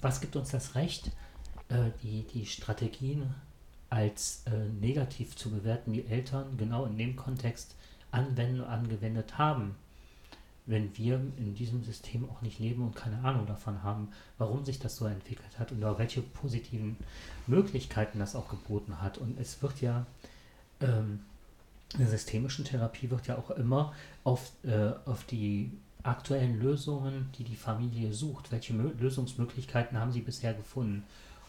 was gibt uns das Recht, äh, die, die Strategien als äh, negativ zu bewerten, die Eltern genau in dem Kontext anwenden und angewendet haben, wenn wir in diesem System auch nicht leben und keine Ahnung davon haben, warum sich das so entwickelt hat und auch welche positiven Möglichkeiten das auch geboten hat. Und es wird ja ähm, in der systemischen Therapie wird ja auch immer auf, äh, auf die aktuellen Lösungen, die die Familie sucht, welche Mö Lösungsmöglichkeiten haben sie bisher gefunden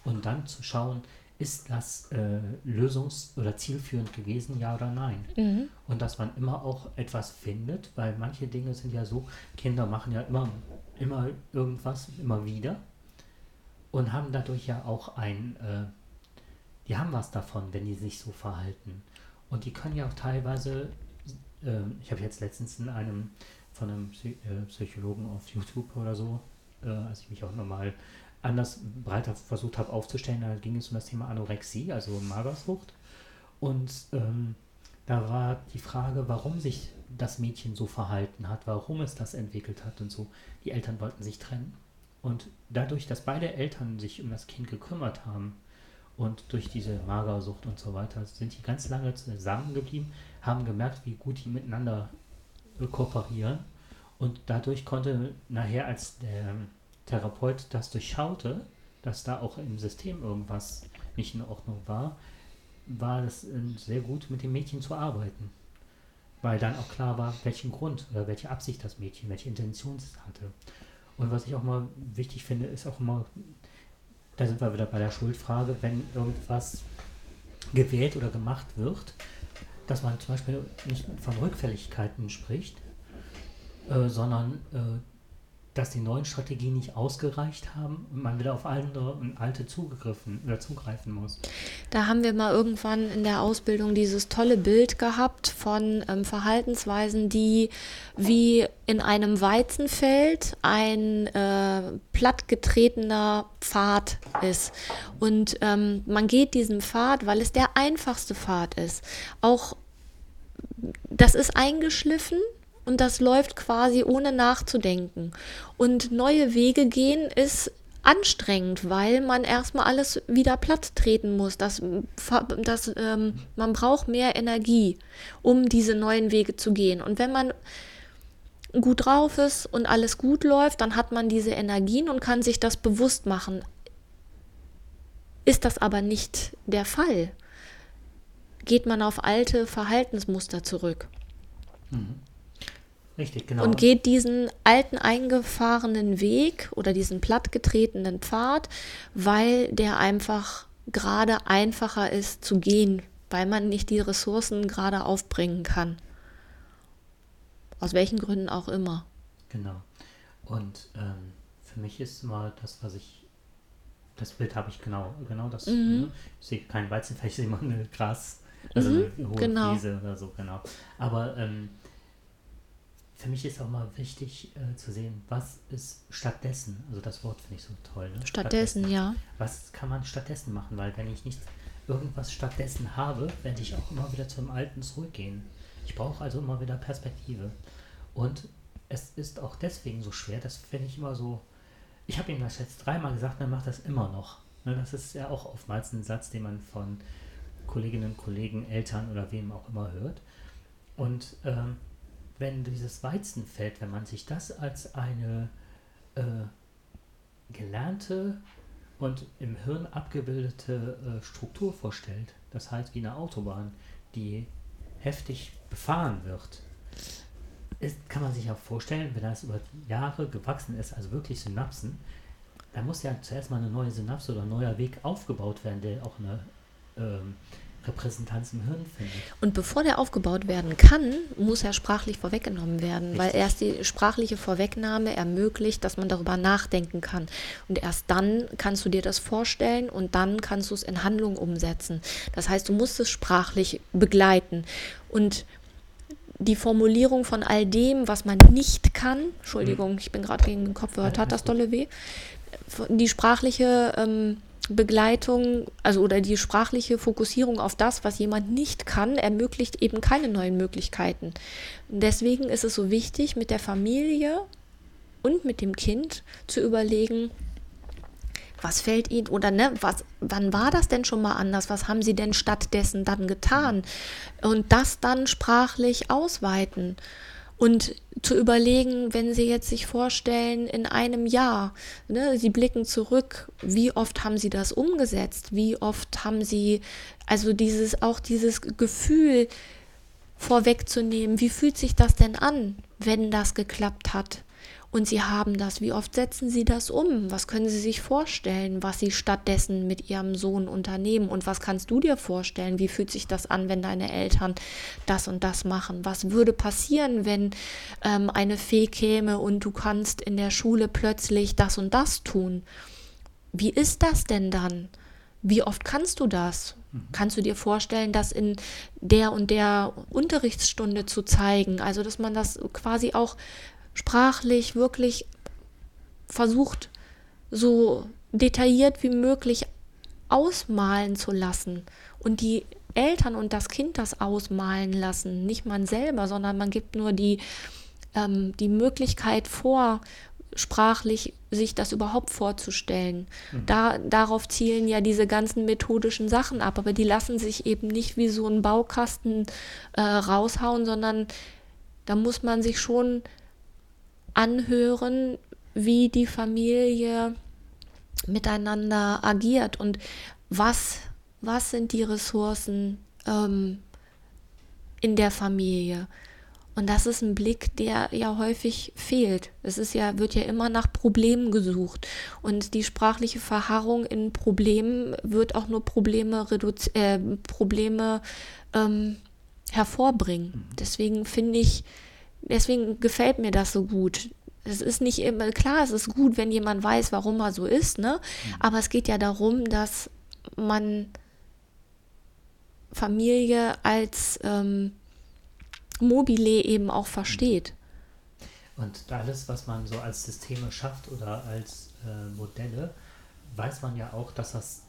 und dann zu schauen, ist das äh, lösungs- oder zielführend gewesen, ja oder nein? Mhm. Und dass man immer auch etwas findet, weil manche Dinge sind ja so, Kinder machen ja immer, immer irgendwas, immer wieder und haben dadurch ja auch ein, äh, die haben was davon, wenn die sich so verhalten. Und die können ja auch teilweise, äh, ich habe jetzt letztens in einem von einem äh, Psychologen auf YouTube oder so, äh, als ich mich auch nochmal anders breiter versucht habe aufzustellen. Da ging es um das Thema Anorexie, also Magersucht. Und ähm, da war die Frage, warum sich das Mädchen so verhalten hat, warum es das entwickelt hat und so. Die Eltern wollten sich trennen. Und dadurch, dass beide Eltern sich um das Kind gekümmert haben Und durch diese Magersucht und so weiter sind die ganz lange zusammengeblieben, haben gemerkt, wie gut die miteinander kooperieren. Und dadurch konnte nachher, als der Therapeut das durchschaute, dass da auch im System irgendwas nicht in Ordnung war, war es äh, sehr gut, mit dem Mädchen zu arbeiten. Weil dann auch klar war, welchen Grund oder welche Absicht das Mädchen, welche Intention es hatte. Und was ich auch mal wichtig finde, ist auch immer, da sind wir wieder bei der Schuldfrage, wenn irgendwas gewählt oder gemacht wird, dass man zum Beispiel nicht von Rückfälligkeiten spricht, äh, sondern äh, dass die neuen Strategien nicht ausgereicht haben und man wieder auf andere und alte zugegriffen oder zugreifen muss. Da haben wir mal irgendwann in der Ausbildung dieses tolle Bild gehabt von ähm, Verhaltensweisen, die wie in einem Weizenfeld ein äh, plattgetretener Pfad ist. Und ähm, man geht diesen Pfad, weil es der einfachste Pfad ist. Auch das ist eingeschliffen, und das läuft quasi ohne nachzudenken. Und neue Wege gehen ist anstrengend, weil man erstmal alles wieder platt treten muss. Das, das, ähm, man braucht mehr Energie, um diese neuen Wege zu gehen. Und wenn man gut drauf ist und alles gut läuft, dann hat man diese Energien und kann sich das bewusst machen. Ist das aber nicht der Fall, geht man auf alte Verhaltensmuster zurück. Mhm. Richtig, genau. Und geht diesen alten eingefahrenen Weg oder diesen plattgetretenen Pfad, weil der einfach gerade einfacher ist zu gehen, weil man nicht die Ressourcen gerade aufbringen kann. Aus welchen Gründen auch immer. Genau. Und ähm, für mich ist mal das, was ich, das Bild habe ich genau, genau das. Mhm. Ne? Ich sehe kein Weizenfeld, ich sehe immer eine Gras, also mhm, eine hohe genau. Wiese oder so, genau. Aber ähm, für mich ist auch mal wichtig äh, zu sehen, was ist stattdessen, also das Wort finde ich so toll. Ne? Stattdessen, stattdessen, ja. Was kann man stattdessen machen? Weil wenn ich nicht irgendwas stattdessen habe, werde ich auch immer wieder zum Alten zurückgehen. Ich brauche also immer wieder Perspektive. Und es ist auch deswegen so schwer, das finde ich immer so, ich habe ihm das jetzt dreimal gesagt, dann macht das immer noch. Ne, das ist ja auch oftmals ein Satz, den man von Kolleginnen, Kollegen, Eltern oder wem auch immer hört. Und ähm, wenn dieses Weizenfeld, wenn man sich das als eine äh, gelernte und im Hirn abgebildete äh, Struktur vorstellt, das heißt wie eine Autobahn, die heftig befahren wird, ist, kann man sich auch vorstellen, wenn das über Jahre gewachsen ist, also wirklich Synapsen, dann muss ja zuerst mal eine neue Synapse oder ein neuer Weg aufgebaut werden, der auch eine ähm, Repräsentanz im Hirn findet. Und bevor der aufgebaut werden kann, muss er sprachlich vorweggenommen werden, Richtig. weil erst die sprachliche Vorwegnahme ermöglicht, dass man darüber nachdenken kann. Und erst dann kannst du dir das vorstellen und dann kannst du es in Handlung umsetzen. Das heißt, du musst es sprachlich begleiten. Und die Formulierung von all dem, was man nicht kann, Entschuldigung, hm. ich bin gerade gegen den Kopf gehört, hat das dolle weh, die sprachliche ähm, Begleitung, also oder die sprachliche Fokussierung auf das, was jemand nicht kann, ermöglicht eben keine neuen Möglichkeiten. Deswegen ist es so wichtig, mit der Familie und mit dem Kind zu überlegen, was fällt ihnen oder ne, was, wann war das denn schon mal anders? Was haben sie denn stattdessen dann getan? Und das dann sprachlich ausweiten. Und zu überlegen, wenn Sie jetzt sich vorstellen, in einem Jahr, ne, Sie blicken zurück, wie oft haben Sie das umgesetzt? Wie oft haben Sie, also dieses, auch dieses Gefühl vorwegzunehmen, wie fühlt sich das denn an, wenn das geklappt hat? Und sie haben das. Wie oft setzen sie das um? Was können sie sich vorstellen, was sie stattdessen mit ihrem Sohn unternehmen? Und was kannst du dir vorstellen? Wie fühlt sich das an, wenn deine Eltern das und das machen? Was würde passieren, wenn ähm, eine Fee käme und du kannst in der Schule plötzlich das und das tun? Wie ist das denn dann? Wie oft kannst du das? Mhm. Kannst du dir vorstellen, das in der und der Unterrichtsstunde zu zeigen? Also, dass man das quasi auch sprachlich wirklich versucht, so detailliert wie möglich ausmalen zu lassen und die Eltern und das Kind das ausmalen lassen, nicht man selber, sondern man gibt nur die, ähm, die Möglichkeit vor, sprachlich sich das überhaupt vorzustellen. Mhm. Da, darauf zielen ja diese ganzen methodischen Sachen ab, aber die lassen sich eben nicht wie so ein Baukasten äh, raushauen, sondern da muss man sich schon anhören, wie die Familie miteinander agiert und was, was sind die Ressourcen ähm, in der Familie. Und das ist ein Blick, der ja häufig fehlt. Es ist ja, wird ja immer nach Problemen gesucht. Und die sprachliche Verharrung in Problemen wird auch nur Probleme, äh, Probleme ähm, hervorbringen. Mhm. Deswegen finde ich, deswegen gefällt mir das so gut. Es ist nicht immer, klar, es ist gut, wenn jemand weiß, warum er so ist, ne? Mhm. Aber es geht ja darum, dass man Familie als ähm, Mobile eben auch versteht. Und alles, was man so als Systeme schafft oder als äh, Modelle, weiß man ja auch, dass das,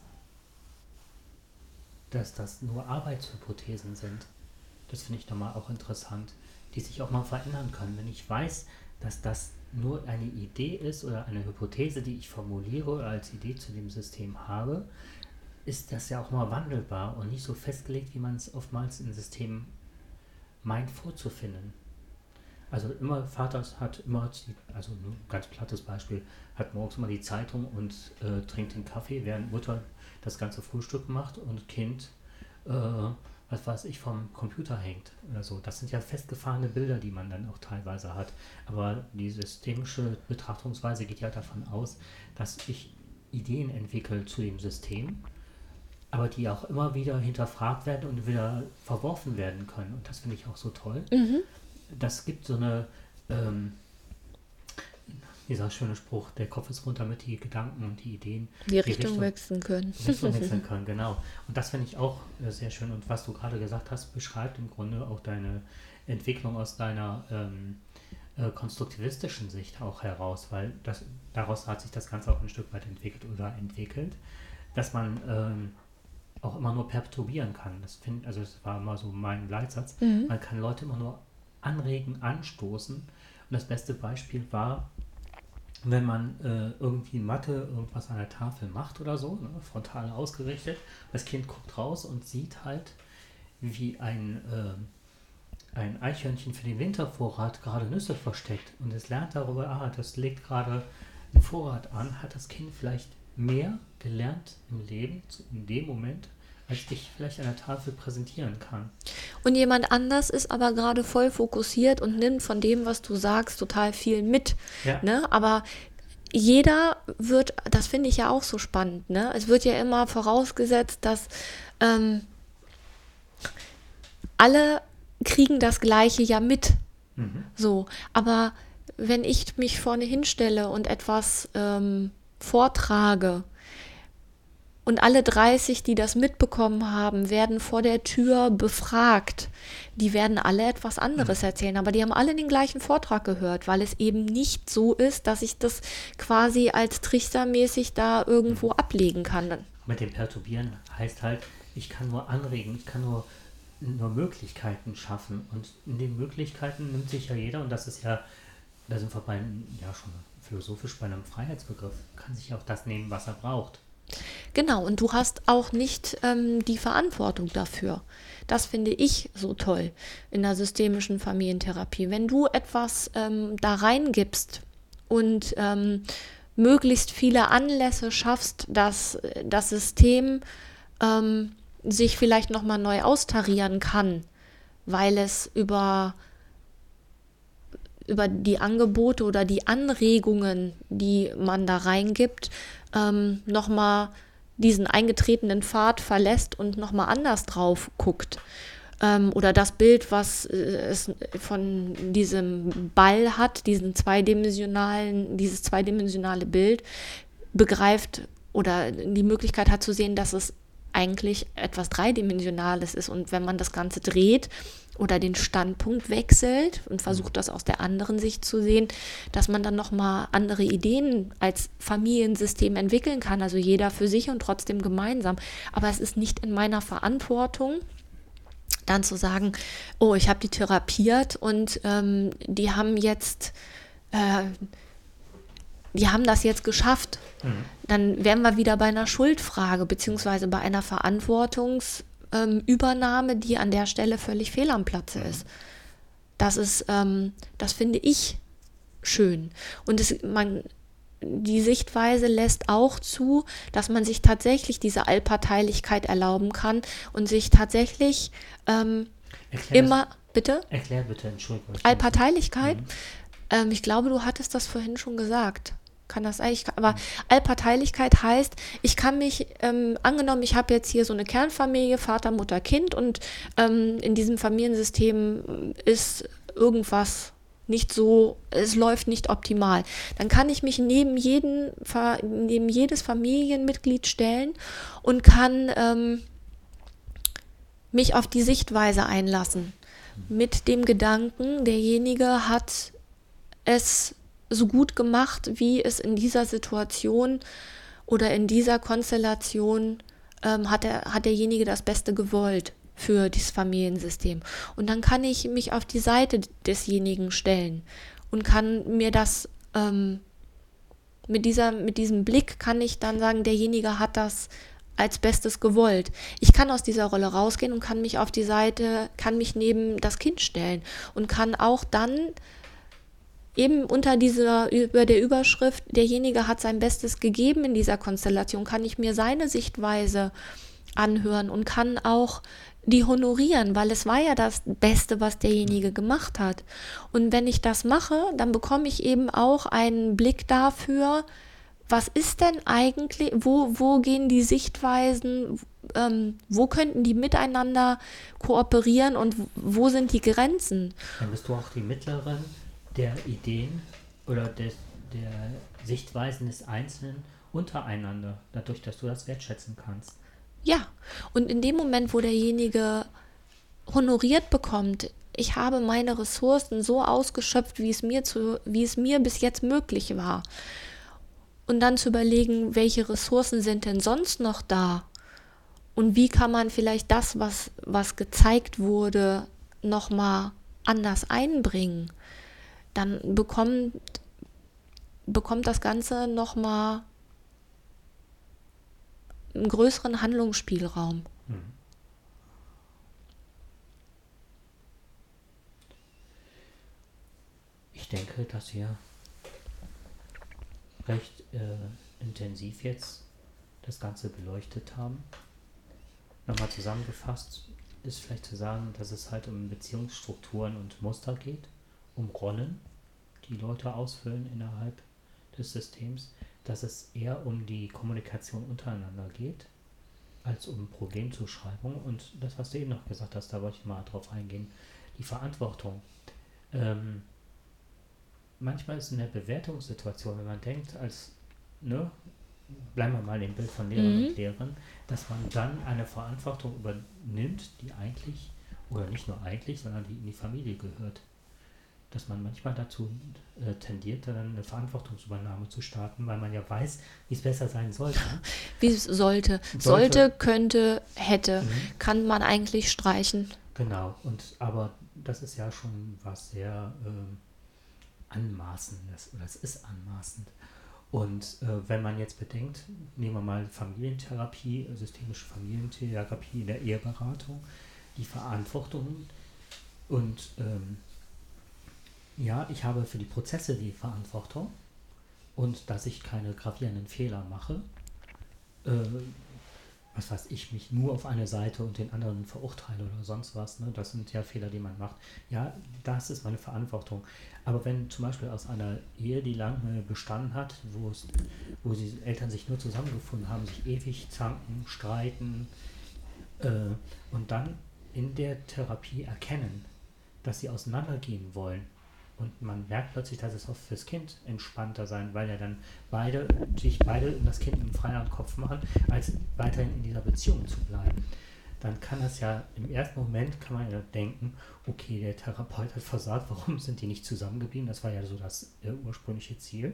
dass das nur Arbeitshypothesen sind. Das finde ich nochmal auch interessant, die sich auch mal verändern können. Wenn ich weiß, dass das nur eine Idee ist oder eine Hypothese, die ich formuliere oder als Idee zu dem System habe, ist das ja auch mal wandelbar und nicht so festgelegt, wie man es oftmals in Systemen meint vorzufinden. Also immer, Vater hat immer, also ein ganz plattes Beispiel, hat morgens immer die Zeitung und äh, trinkt den Kaffee, während Mutter das ganze Frühstück macht und Kind, äh, was weiß ich, vom Computer hängt oder so. Das sind ja festgefahrene Bilder, die man dann auch teilweise hat. Aber die systemische Betrachtungsweise geht ja davon aus, dass ich Ideen entwickle zu dem System aber die auch immer wieder hinterfragt werden und wieder verworfen werden können. Und das finde ich auch so toll. Mhm. Das gibt so eine, ähm, dieser schöne Spruch, der Kopf ist runter mit die Gedanken und die Ideen. Die, die Richtung, Richtung, wechseln können. Richtung wechseln können, genau. Und das finde ich auch äh, sehr schön. Und was du gerade gesagt hast, beschreibt im Grunde auch deine Entwicklung aus deiner ähm, äh, konstruktivistischen Sicht auch heraus, weil das, daraus hat sich das Ganze auch ein Stück weit entwickelt oder entwickelt, dass man ähm, auch immer nur perturbieren kann. Das find, also das war immer so mein Leitsatz. Mhm. Man kann Leute immer nur anregen, anstoßen. Und das beste Beispiel war, wenn man äh, irgendwie in Mathe irgendwas an der Tafel macht oder so, ne, frontal ausgerichtet, das Kind guckt raus und sieht halt, wie ein, äh, ein Eichhörnchen für den Wintervorrat gerade Nüsse versteckt. Und es lernt darüber, ah, das legt gerade einen Vorrat an, hat das Kind vielleicht mehr gelernt im Leben, in dem Moment, als ich vielleicht an der Tafel präsentieren kann. Und jemand anders ist aber gerade voll fokussiert und nimmt von dem, was du sagst, total viel mit. Ja. Ne? Aber jeder wird, das finde ich ja auch so spannend, ne? Es wird ja immer vorausgesetzt, dass ähm, alle kriegen das Gleiche ja mit. Mhm. So, aber wenn ich mich vorne hinstelle und etwas ähm, vortrage und alle 30, die das mitbekommen haben, werden vor der Tür befragt. Die werden alle etwas anderes erzählen, aber die haben alle den gleichen Vortrag gehört, weil es eben nicht so ist, dass ich das quasi als trichtermäßig da irgendwo ablegen kann. Mit dem Perturbieren heißt halt, ich kann nur anregen, ich kann nur, nur Möglichkeiten schaffen. Und in den Möglichkeiten nimmt sich ja jeder, und das ist ja, da sind wir bei, ja schon philosophisch bei einem Freiheitsbegriff, kann sich auch das nehmen, was er braucht. Genau, und du hast auch nicht ähm, die Verantwortung dafür. Das finde ich so toll in der systemischen Familientherapie. Wenn du etwas ähm, da reingibst und ähm, möglichst viele Anlässe schaffst, dass das System ähm, sich vielleicht nochmal neu austarieren kann, weil es über über die Angebote oder die Anregungen, die man da reingibt, ähm, nochmal diesen eingetretenen Pfad verlässt und nochmal anders drauf guckt. Ähm, oder das Bild, was äh, es von diesem Ball hat, diesen zweidimensionalen, dieses zweidimensionale Bild, begreift oder die Möglichkeit hat zu sehen, dass es eigentlich etwas Dreidimensionales ist. Und wenn man das Ganze dreht, oder den Standpunkt wechselt und versucht das aus der anderen Sicht zu sehen, dass man dann nochmal andere Ideen als Familiensystem entwickeln kann, also jeder für sich und trotzdem gemeinsam. Aber es ist nicht in meiner Verantwortung, dann zu sagen, oh, ich habe die therapiert und ähm, die haben jetzt äh, die haben das jetzt geschafft. Mhm. Dann wären wir wieder bei einer Schuldfrage, beziehungsweise bei einer Verantwortungsübernahme, ähm, die an der Stelle völlig fehl am Platze ist. Das ist, ähm, das finde ich schön. Und es, man, die Sichtweise lässt auch zu, dass man sich tatsächlich diese Allparteilichkeit erlauben kann und sich tatsächlich ähm, immer, das, bitte? Erklär bitte, Entschuldigung. Allparteilichkeit? Mhm. Ähm, ich glaube, du hattest das vorhin schon gesagt. Kann das eigentlich, aber. Allparteilichkeit heißt, ich kann mich, ähm, angenommen, ich habe jetzt hier so eine Kernfamilie, Vater, Mutter, Kind und ähm, in diesem Familiensystem ist irgendwas nicht so, es läuft nicht optimal. Dann kann ich mich neben, jeden, neben jedes Familienmitglied stellen und kann ähm, mich auf die Sichtweise einlassen. Mit dem Gedanken, derjenige hat es so gut gemacht, wie es in dieser Situation oder in dieser Konstellation ähm, hat, er, hat derjenige das Beste gewollt für dieses Familiensystem. Und dann kann ich mich auf die Seite desjenigen stellen und kann mir das ähm, mit, dieser, mit diesem Blick kann ich dann sagen, derjenige hat das als Bestes gewollt. Ich kann aus dieser Rolle rausgehen und kann mich auf die Seite, kann mich neben das Kind stellen und kann auch dann eben unter dieser, über der Überschrift, derjenige hat sein Bestes gegeben in dieser Konstellation, kann ich mir seine Sichtweise anhören und kann auch die honorieren, weil es war ja das Beste, was derjenige gemacht hat. Und wenn ich das mache, dann bekomme ich eben auch einen Blick dafür, was ist denn eigentlich, wo, wo gehen die Sichtweisen, ähm, wo könnten die miteinander kooperieren und wo sind die Grenzen? Dann bist du auch die Mittlerin der Ideen oder des, der Sichtweisen des Einzelnen untereinander, dadurch, dass du das wertschätzen kannst. Ja, und in dem Moment, wo derjenige honoriert bekommt, ich habe meine Ressourcen so ausgeschöpft, wie es mir zu, wie es mir bis jetzt möglich war. Und dann zu überlegen, welche Ressourcen sind denn sonst noch da? Und wie kann man vielleicht das, was, was gezeigt wurde, nochmal anders einbringen? Dann bekommt, bekommt das Ganze nochmal einen größeren Handlungsspielraum. Mhm. Ich denke, dass wir recht äh, intensiv jetzt das Ganze beleuchtet haben. Nochmal zusammengefasst ist vielleicht zu sagen, dass es halt um Beziehungsstrukturen und Muster geht, um Rollen, die Leute ausfüllen innerhalb des Systems dass es eher um die Kommunikation untereinander geht, als um Problemzuschreibung. Und das, was du eben noch gesagt hast, da wollte ich mal drauf eingehen, die Verantwortung. Ähm, manchmal ist es eine Bewertungssituation, wenn man denkt, als, ne, bleiben wir mal im Bild von Lehrern mhm. und Lehrern, dass man dann eine Verantwortung übernimmt, die eigentlich, oder nicht nur eigentlich, sondern die in die Familie gehört dass man manchmal dazu äh, tendiert, dann eine Verantwortungsübernahme zu starten, weil man ja weiß, wie es besser sein sollte. Wie es sollte. sollte. Sollte, könnte, hätte, mhm. kann man eigentlich streichen. Genau, und aber das ist ja schon was sehr äh, Anmaßendes, oder es ist anmaßend. Und äh, wenn man jetzt bedenkt, nehmen wir mal Familientherapie, systemische Familientherapie in der Eheberatung, die Verantwortung und ähm, ja, ich habe für die Prozesse die Verantwortung und dass ich keine gravierenden Fehler mache. Äh, was weiß ich, mich nur auf eine Seite und den anderen verurteile oder sonst was. Ne? Das sind ja Fehler, die man macht. Ja, das ist meine Verantwortung. Aber wenn zum Beispiel aus einer Ehe, die lange bestanden hat, wo, es, wo die Eltern sich nur zusammengefunden haben, sich ewig zanken, streiten äh, und dann in der Therapie erkennen, dass sie auseinandergehen wollen und man merkt plötzlich, dass es auch fürs Kind entspannter sein, weil ja dann beide, sich beide das Kind im freien Kopf machen, als weiterhin in dieser Beziehung zu bleiben. Dann kann das ja im ersten Moment kann man ja denken, okay, der Therapeut hat versagt, warum sind die nicht zusammengeblieben? Das war ja so das äh, ursprüngliche Ziel.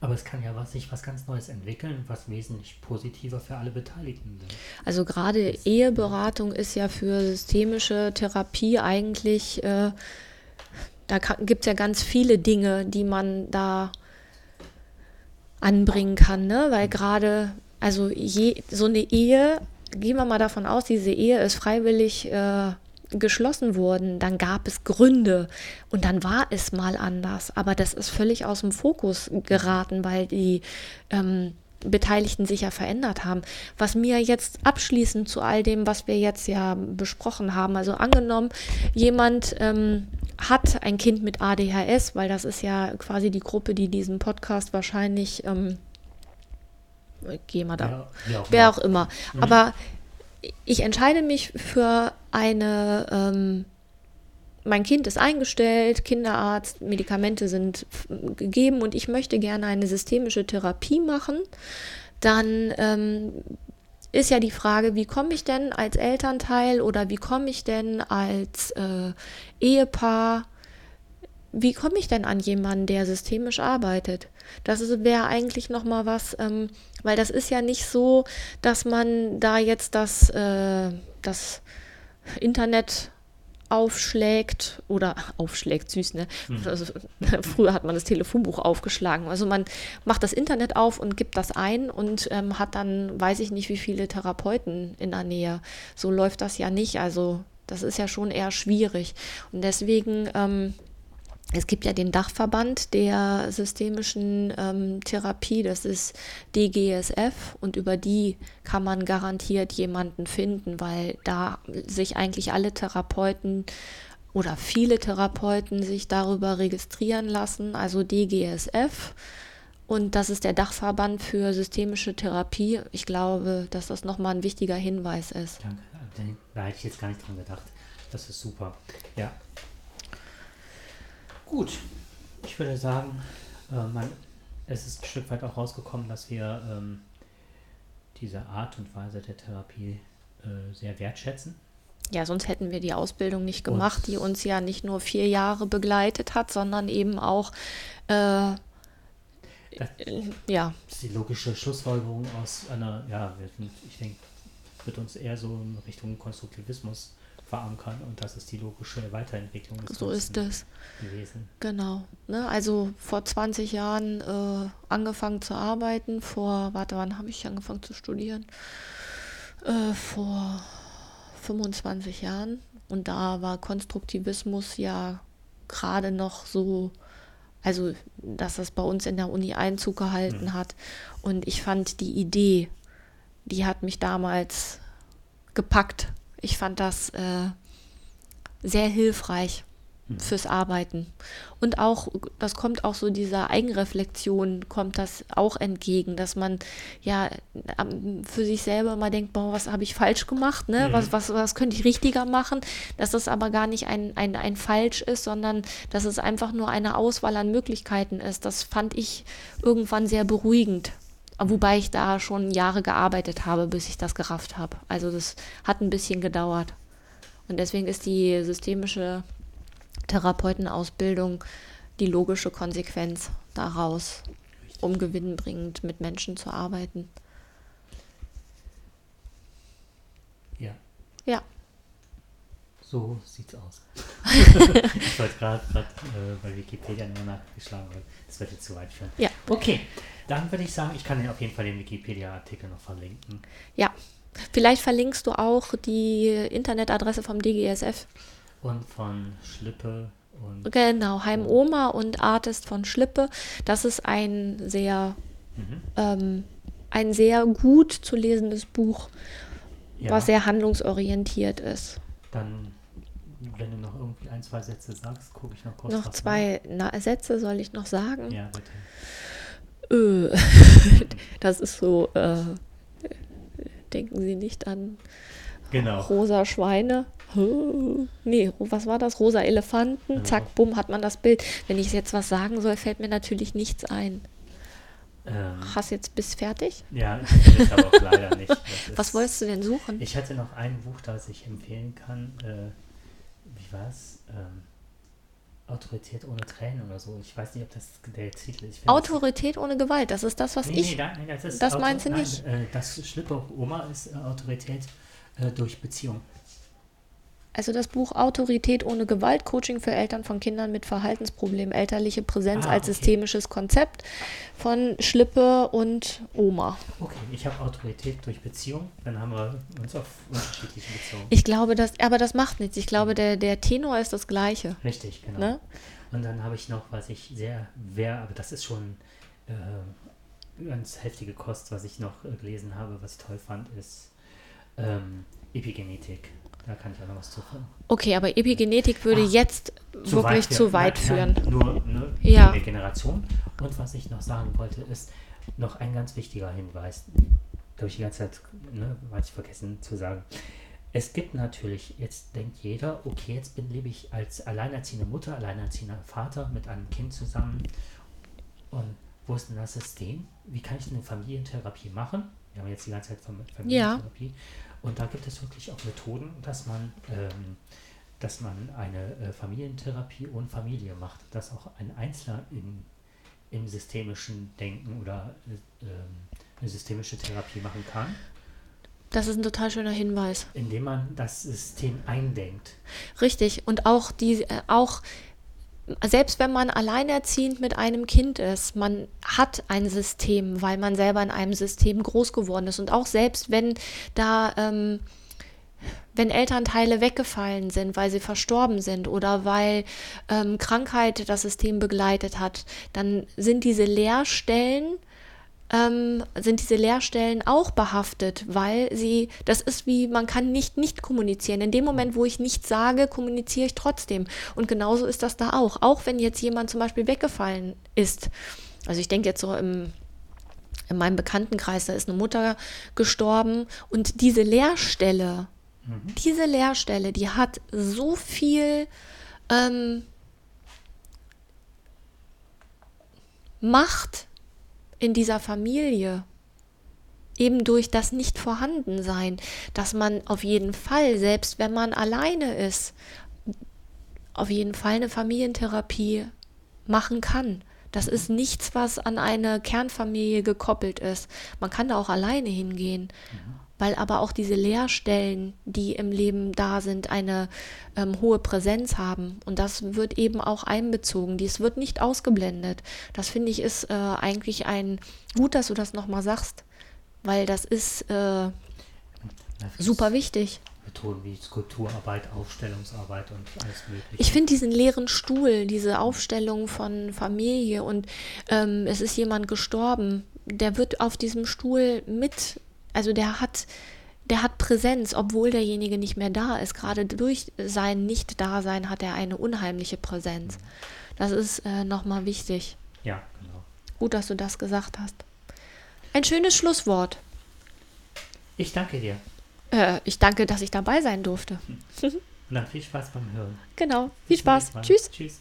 Aber es kann ja was, sich was ganz Neues entwickeln, was wesentlich positiver für alle Beteiligten ist. Also gerade Eheberatung ist ja für systemische Therapie eigentlich äh, da gibt es ja ganz viele Dinge, die man da anbringen kann, ne? Weil gerade, also je, so eine Ehe, gehen wir mal davon aus, diese Ehe ist freiwillig äh, geschlossen worden, dann gab es Gründe und dann war es mal anders. Aber das ist völlig aus dem Fokus geraten, weil die ähm, Beteiligten sich ja verändert haben. Was mir jetzt abschließend zu all dem, was wir jetzt ja besprochen haben, also angenommen, jemand ähm, hat ein Kind mit ADHS, weil das ist ja quasi die Gruppe, die diesen Podcast wahrscheinlich, ähm, geh mal da, ja, auch wer auch immer. Mhm. Aber ich entscheide mich für eine, ähm, mein Kind ist eingestellt, Kinderarzt, Medikamente sind gegeben und ich möchte gerne eine systemische Therapie machen, dann ähm, ist ja die Frage, wie komme ich denn als Elternteil oder wie komme ich denn als äh, Ehepaar, wie komme ich denn an jemanden, der systemisch arbeitet? Das wäre eigentlich noch mal was, ähm, weil das ist ja nicht so, dass man da jetzt das, äh, das Internet aufschlägt oder aufschlägt, süß, ne? Mhm. Also, früher hat man das Telefonbuch aufgeschlagen. Also man macht das Internet auf und gibt das ein und ähm, hat dann, weiß ich nicht, wie viele Therapeuten in der Nähe. So läuft das ja nicht. Also das ist ja schon eher schwierig. Und deswegen ähm, es gibt ja den Dachverband der systemischen ähm, Therapie, das ist DGSF und über die kann man garantiert jemanden finden, weil da sich eigentlich alle Therapeuten oder viele Therapeuten sich darüber registrieren lassen, also DGSF. Und das ist der Dachverband für systemische Therapie. Ich glaube, dass das nochmal ein wichtiger Hinweis ist. Danke. Da hätte ich jetzt gar nicht dran gedacht. Das ist super. Ja, Gut, ich würde sagen, äh, man, es ist ein Stück weit auch rausgekommen, dass wir ähm, diese Art und Weise der Therapie äh, sehr wertschätzen. Ja, sonst hätten wir die Ausbildung nicht gemacht, und die uns ja nicht nur vier Jahre begleitet hat, sondern eben auch äh, das, ja. Das ist die logische Schlussfolgerung aus einer, ja, ich denke, wird uns eher so in Richtung Konstruktivismus verankern und das ist die logische Weiterentwicklung des So ist es gewesen. Genau. Ne? Also vor 20 Jahren äh, angefangen zu arbeiten, vor, warte, wann habe ich angefangen zu studieren? Äh, vor 25 Jahren. Und da war Konstruktivismus ja gerade noch so, also dass das bei uns in der Uni Einzug gehalten mhm. hat. Und ich fand die Idee, die hat mich damals gepackt ich fand das äh, sehr hilfreich hm. fürs Arbeiten. Und auch, das kommt auch so dieser Eigenreflexion, kommt das auch entgegen, dass man ja für sich selber mal denkt, boah, was habe ich falsch gemacht, ne? Mhm. Was, was, was könnte ich richtiger machen? Dass das aber gar nicht ein, ein, ein Falsch ist, sondern dass es einfach nur eine Auswahl an Möglichkeiten ist. Das fand ich irgendwann sehr beruhigend. Wobei ich da schon Jahre gearbeitet habe, bis ich das gerafft habe. Also das hat ein bisschen gedauert. Und deswegen ist die systemische Therapeutenausbildung die logische Konsequenz daraus, um gewinnbringend mit Menschen zu arbeiten. Ja. Ja. So sieht's aus. ich wollte gerade äh, bei Wikipedia nur nachgeschlagen, weil das wird jetzt zu weit führen. Ja. Okay. Dann würde ich sagen, ich kann dir auf jeden Fall den Wikipedia-Artikel noch verlinken. Ja, vielleicht verlinkst du auch die Internetadresse vom DGSF. Und von Schlippe und. Genau, Heim Oma und Artist von Schlippe. Das ist ein sehr, mhm. ähm, ein sehr gut zu lesendes Buch, ja. was sehr handlungsorientiert ist. Dann wenn du noch irgendwie ein, zwei Sätze sagst, gucke ich noch kurz. Noch zwei na, Sätze soll ich noch sagen? Ja, bitte. Ö. das ist so, äh, denken Sie nicht an genau. rosa Schweine. Nee, was war das? Rosa Elefanten. Genau. Zack, bumm, hat man das Bild. Wenn ich jetzt was sagen soll, fällt mir natürlich nichts ein. Ähm, Hast jetzt bis fertig? Ja, ich jetzt aber auch leider nicht. was wolltest du denn suchen? Ich hatte noch ein Buch, das ich empfehlen kann. Äh, es? Ähm, Autorität ohne Tränen oder so. Ich weiß nicht, ob das der Titel ist. Autorität ohne Gewalt, das ist das, was nee, ich. Nee, nein, das ist das Auto, meinst du nicht? Nein, äh, das Schlippe Oma ist äh, Autorität äh, durch Beziehung. Also das Buch Autorität ohne Gewalt, Coaching für Eltern von Kindern mit Verhaltensproblemen, elterliche Präsenz Ah, als okay. systemisches Konzept von Schlippe und Oma. Okay, ich habe Autorität durch Beziehung, dann haben wir uns auf unterschiedliche Beziehungen. Ich glaube, dass, aber das macht nichts. Ich glaube, der, der Tenor ist das gleiche. Richtig, genau. Ne? Und dann habe ich noch, was ich sehr, wer, aber das ist schon äh, ganz heftige Kost, was ich noch äh, gelesen habe, was ich toll fand, ist ähm, Epigenetik. Da kann ich auch noch was zu finden. Okay, aber Epigenetik würde Ach, jetzt wirklich zu weit führen. Nein, nur ne, Ja. Regeneration. Und was ich noch sagen wollte, ist noch ein ganz wichtiger Hinweis. Habe ich die ganze Zeit, ne, ich vergessen zu sagen. Es gibt natürlich, jetzt denkt jeder, okay, jetzt bin, lebe ich als alleinerziehende Mutter, alleinerziehender Vater mit einem Kind zusammen. Und wo ist denn das System? Wie kann ich denn eine Familientherapie machen? Wir haben jetzt die ganze Zeit von Familientherapie. Und da gibt es wirklich auch Methoden, dass man, ähm, dass man eine äh, Familientherapie und Familie macht, dass auch ein Einzelner in, im systemischen Denken oder äh, ähm, eine systemische Therapie machen kann, Das ist ein total schöner Hinweis. indem man das System eindenkt. Richtig. Und auch die, äh, auch selbst wenn man alleinerziehend mit einem Kind ist, man hat ein System, weil man selber in einem System groß geworden ist. Und auch selbst wenn da, ähm, wenn Elternteile weggefallen sind, weil sie verstorben sind oder weil ähm, Krankheit das System begleitet hat, dann sind diese Leerstellen ähm, sind diese Leerstellen auch behaftet, weil sie, das ist wie, man kann nicht nicht kommunizieren. In dem Moment, wo ich nichts sage, kommuniziere ich trotzdem. Und genauso ist das da auch. Auch wenn jetzt jemand zum Beispiel weggefallen ist. Also ich denke jetzt so im, in meinem Bekanntenkreis, da ist eine Mutter gestorben und diese Leerstelle, diese Leerstelle, die hat so viel ähm, Macht in dieser Familie, eben durch das Nicht-Vorhandensein, dass man auf jeden Fall, selbst wenn man alleine ist, auf jeden Fall eine Familientherapie machen kann. Das ist nichts, was an eine Kernfamilie gekoppelt ist. Man kann da auch alleine hingehen, weil aber auch diese Leerstellen, die im Leben da sind, eine ähm, hohe Präsenz haben. Und das wird eben auch einbezogen. Dies wird nicht ausgeblendet. Das finde ich ist äh, eigentlich ein gut, dass du das nochmal sagst, weil das ist äh, super wichtig. Methoden wie Skulpturarbeit, Aufstellungsarbeit und alles Mögliche. Ich finde diesen leeren Stuhl, diese Aufstellung von Familie und ähm, es ist jemand gestorben, der wird auf diesem Stuhl mit, also der hat, der hat Präsenz, obwohl derjenige nicht mehr da ist. Gerade durch sein Nicht-Dasein hat er eine unheimliche Präsenz. Das ist äh, nochmal wichtig. ja, genau. Gut, dass du das gesagt hast. Ein schönes Schlusswort. Ich danke dir. Äh, ich danke, dass ich dabei sein durfte. Na, viel Spaß beim Hören. Genau. Viel Bis Spaß. Tschüss. Tschüss.